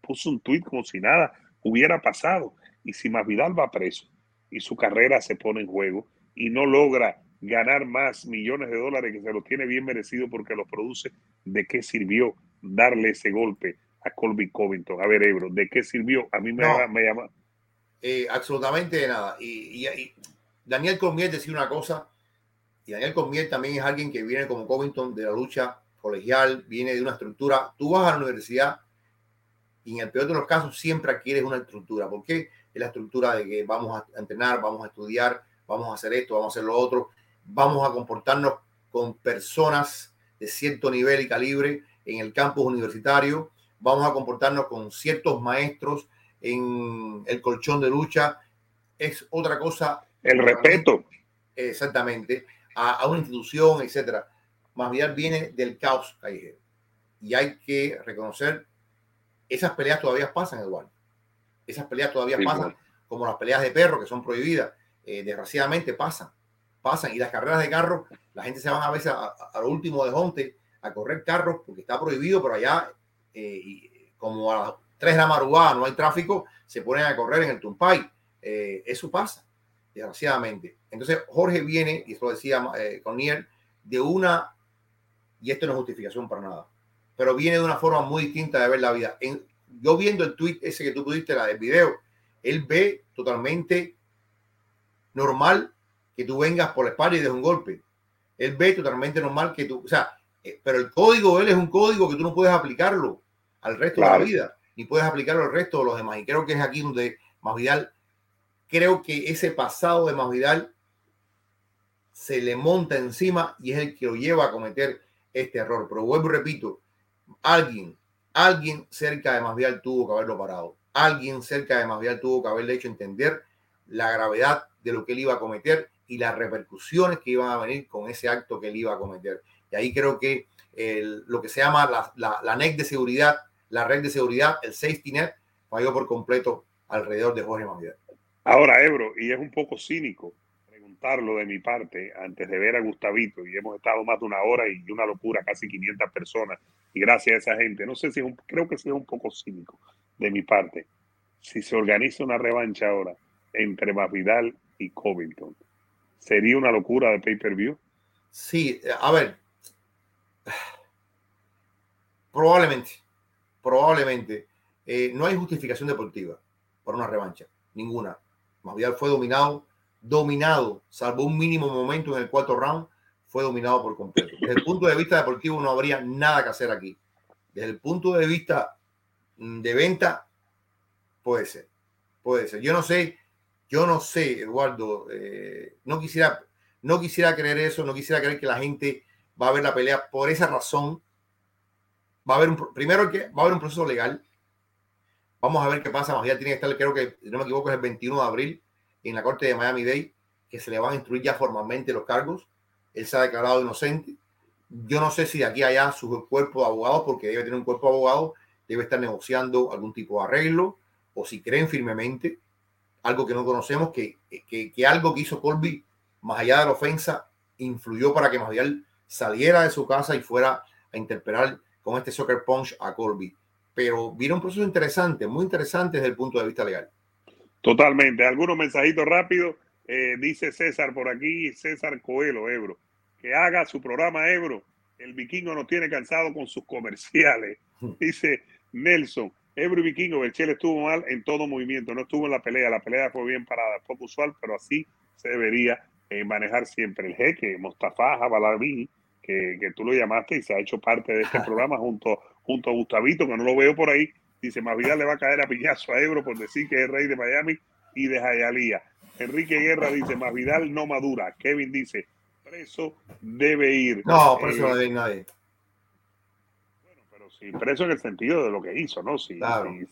A: puso un tuit como si nada hubiera pasado. Y si Masvidal va preso, y su carrera se pone en juego y no logra ganar más millones de dólares que se lo tiene bien merecido porque lo produce, ¿de qué sirvió darle ese golpe a Colby Covington? A ver, Ebro, ¿de qué sirvió? A mí me, llama.
B: Eh, absolutamente de nada. Y, Daniel Cormier decía una cosa, y Daniel Cormier también es alguien que viene como Covington de la lucha colegial, viene de una estructura. Tú vas a la universidad y en el peor de los casos siempre adquieres una estructura. ¿Por qué? es la estructura de que vamos a entrenar, vamos a estudiar, vamos a hacer esto, vamos a hacer lo otro, vamos a comportarnos con personas de cierto nivel y calibre en el campus universitario, vamos a comportarnos con ciertos maestros en el colchón de lucha. Es otra cosa.
A: El respeto.
B: Exactamente. A, una institución, etcétera. Más bien viene del caos callejero. Y hay que reconocer, esas peleas todavía pasan, Eduardo. Esas peleas todavía pasan, como las peleas de perro que son prohibidas. Eh, desgraciadamente pasan, pasan. Y las carreras de carro, la gente se va a veces a, lo último de Jonte a correr carros porque está prohibido, pero allá, eh, como a las 3 de la madrugada no hay tráfico, se ponen a correr en el Tumpay. Eh, eso pasa, desgraciadamente. Entonces, Jorge viene, y esto lo decía eh, Connier, de una, y esto no es justificación para nada, pero viene de una forma muy distinta de ver la vida. En, yo viendo el tweet ese que tú pudiste, la del video, él ve totalmente normal que tú vengas por la espalda y des un golpe. Él ve totalmente normal que tú, o sea, eh, pero el código él es un código que tú no puedes aplicarlo al resto de la vida, ni puedes aplicarlo al resto de los demás. Y creo que es aquí donde Masvidal, creo que ese pasado de Masvidal se le monta encima y es el que lo lleva a cometer este error. Pero vuelvo y repito, alguien Alguien cerca de Masvidal tuvo que haberlo parado. Alguien cerca de Masvidal tuvo que haberle hecho entender la gravedad de lo que él iba a cometer y las repercusiones que iban a venir con ese acto que él iba a cometer. Y ahí creo que lo que se llama la, la, la, NEC de seguridad, la red de seguridad, el safety net, falló por completo alrededor de Jorge Masvidal.
A: Ahora, Ebro, y es un poco cínico de mi parte antes de ver a Gustavito, y hemos estado más de una hora y una locura, casi 500 personas y gracias a esa gente. No sé si creo que sea un poco cínico de mi parte. Si se organiza una revancha ahora entre Masvidal y Covington, ¿sería una locura de pay-per-view?
B: Sí, a ver, Probablemente, probablemente. Eh, no hay justificación deportiva para una revancha, ninguna. Masvidal fue dominado, dominado, salvo un mínimo momento en el cuarto round, fue dominado por completo. Desde el punto de vista deportivo no habría nada que hacer aquí. Desde el punto de vista mm, de venta, puede ser, puede ser. Yo no sé, yo no sé, Eduardo, eh, no quisiera, no quisiera creer eso, no quisiera creer que la gente va a ver la pelea por esa razón. Va a haber un, primero que va a haber un proceso legal. Vamos a ver qué pasa. ya tiene que estar, creo que, si no me equivoco, es el 21 de abril en la corte de Miami Dade, que se le van a instruir ya formalmente los cargos. Él se ha declarado inocente. Yo no sé si de aquí a allá su cuerpo de abogados, porque debe tener un cuerpo de abogados, debe estar negociando algún tipo de arreglo, o si creen firmemente, algo que no conocemos, que, que, que algo que hizo Colby, más allá de la ofensa, influyó para que Masvidal saliera de su casa y fuera a interpelar con este soccer punch a Colby. Pero vino un proceso interesante, muy interesante desde el punto de vista legal.
A: Totalmente. Algunos mensajitos rápidos. Eh, dice César por aquí, César Coelho, Ebro, que haga su programa Ebro. El vikingo no tiene cansado con sus comerciales. Dice Nelson, Ebro y vikingo, el Chile estuvo mal en todo movimiento, no estuvo en la pelea. La pelea fue bien parada, poco usual, pero así se debería eh, manejar siempre el jeque, Mostafa Jabalaví, que, que tú lo llamaste y se ha hecho parte de este programa junto, junto a Gustavito, que no lo veo por ahí. Dice, más vida le va a caer a piñazo a Ebro por decir que es rey de Miami y de Jayalía. Enrique Guerra dice, más Vidal no madura. Kevin dice, preso debe ir.
B: No, preso no debe ir nadie.
A: Bueno, pero sí, preso en el sentido de lo que hizo, ¿no? Si,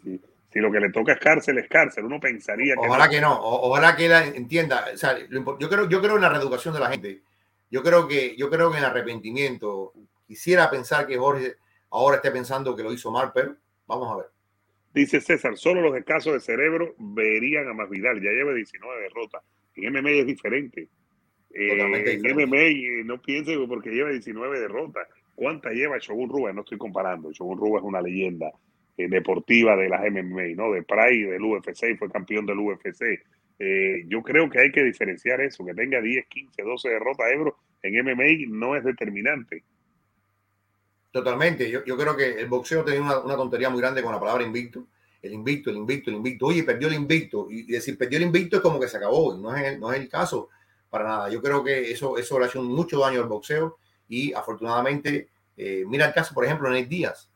A: si, si, lo que le toca es cárcel, es cárcel. Uno pensaría
B: que. Ojalá que no, ojalá que él entienda. O sea, yo, creo, yo creo en la reeducación de la gente. Yo creo que, yo creo que en arrepentimiento. Quisiera pensar que Jorge ahora esté pensando que lo hizo mal, pero vamos a ver.
A: Dice César, solo los escasos de cerebro verían a Masvidal. Ya lleva 19 derrotas. En MMA es diferente. Eh, en MMA eh, no piensen porque lleva 19 derrotas. ¿Cuántas lleva Shogun Rubas? No estoy comparando. Shogun Rubas es una leyenda eh, deportiva de las MMA, ¿no? De Pride, del UFC, fue campeón del UFC. yo creo que hay que diferenciar eso, que tenga 10, 15, 12 derrotas Ebro en MMA no es determinante.
B: Totalmente. Yo, yo creo que el boxeo tenía una, una, tontería muy grande con la palabra invicto. El invicto, el invicto, el invicto. Oye, perdió el invicto. Y, decir perdió el invicto es como que se acabó. no es, el, no es el caso para nada. Yo creo que eso, eso le ha hecho mucho daño al boxeo. Y afortunadamente, eh, mira el caso, por ejemplo, de Nick Díaz.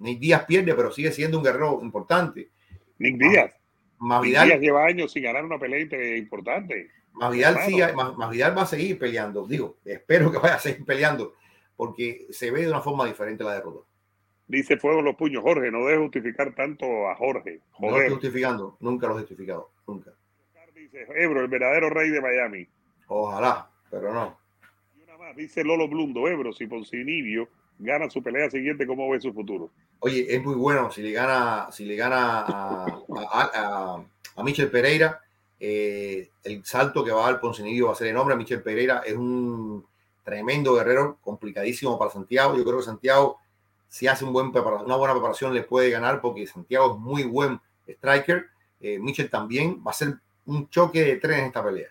B: Nick Díaz pierde, pero sigue siendo un guerrero importante.
A: Nick Díaz. Más, Vidal, Díaz lleva años sin ganar una pelea importante.
B: Más Vidal, sigue, más Vidal va a seguir peleando. Digo, espero que vaya a seguir peleando porque se ve de una forma diferente la derrota.
A: Dice Fuego los puños, Jorge, no debe justificar tanto a Jorge.
B: No lo estoy justificando, nunca lo he justificado, nunca.
A: Dice Ebro, el verdadero rey de Miami.
B: Ojalá, pero no.
A: Y una más, dice Lolo Blundo, Ebro, si Poncinibio gana su pelea siguiente, ¿cómo ve su futuro?
B: Oye, es muy bueno si le gana, si le gana a, a, a, Michel Pereira. Eh, el salto que va a dar Poncinibio va a ser enorme. Michel Pereira es un tremendo guerrero, complicadísimo para Santiago. Yo creo que Santiago, si hace una buena preparación, le puede ganar porque Santiago es muy buen striker. Eh, Michel también va a ser un choque de tres en esta pelea.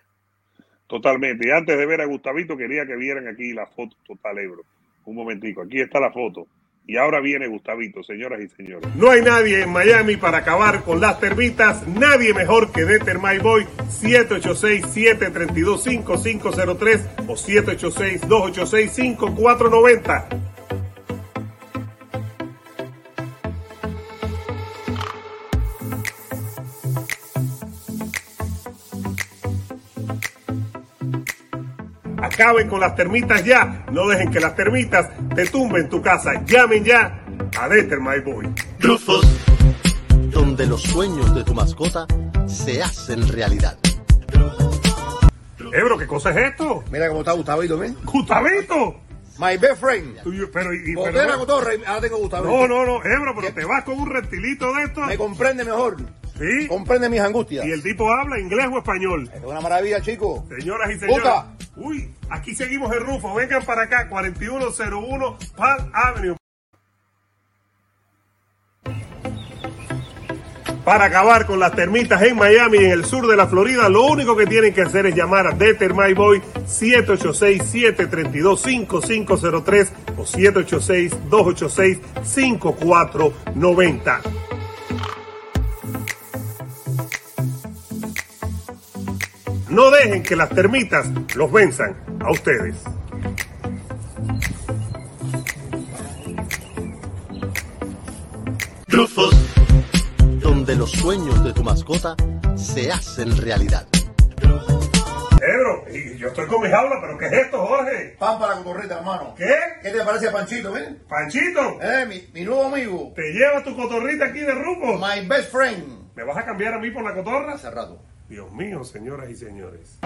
A: Totalmente. Y antes de ver a Gustavito, quería que vieran aquí la foto total, Ebro. Un momentico. Aquí está la foto. Y ahora viene Gustavito, señoras y señores. No hay nadie en Miami para acabar con las termitas. Nadie mejor que Deter My Boy. 786-732-5503 o 786-286-5490. Acaben con las termitas ya. No dejen que las termitas te tumben tu casa. Llamen ya a My Boy.
C: Rufus, donde los sueños de tu mascota se hacen realidad.
A: Ebro, ¿qué cosa es esto?
B: Mira cómo está Gustavito, ¿ves?
A: ¡Gustavito!
B: My best friend.
A: Pero, y,
B: pero, ahora tengo Gustavito.
A: No, no, no, Ebro, pero te vas con un reptilito de esto.
B: Me comprende mejor.
A: Sí.
B: Comprende mis angustias.
A: Y el tipo habla inglés o español.
B: Es una maravilla, chico.
A: Señoras y señores. Uy, aquí seguimos el Rufo. Vengan para acá, 4101 Palm Avenue.
D: para acabar con las termitas en Miami y en el sur de la Florida, lo único que tienen que hacer es llamar a Determine Boy 786-732-5503 o 786-286-5490. No dejen que las termitas los venzan a ustedes.
C: Trufos, donde los sueños de tu mascota se hacen realidad.
D: Pedro, y yo estoy con mi jaula, pero ¿qué es esto, Jorge?
B: Pan para la cotorrita, hermano.
D: ¿Qué?
B: ¿Qué te parece a Panchito, eh?
D: Panchito,
B: Eh, mi, mi nuevo amigo.
D: ¿te llevas tu cotorrita aquí de rumbo?
B: My best friend.
D: ¿Me vas a cambiar a mí por la cotorra?
B: Hace rato.
D: Dios mío, señoras y señores.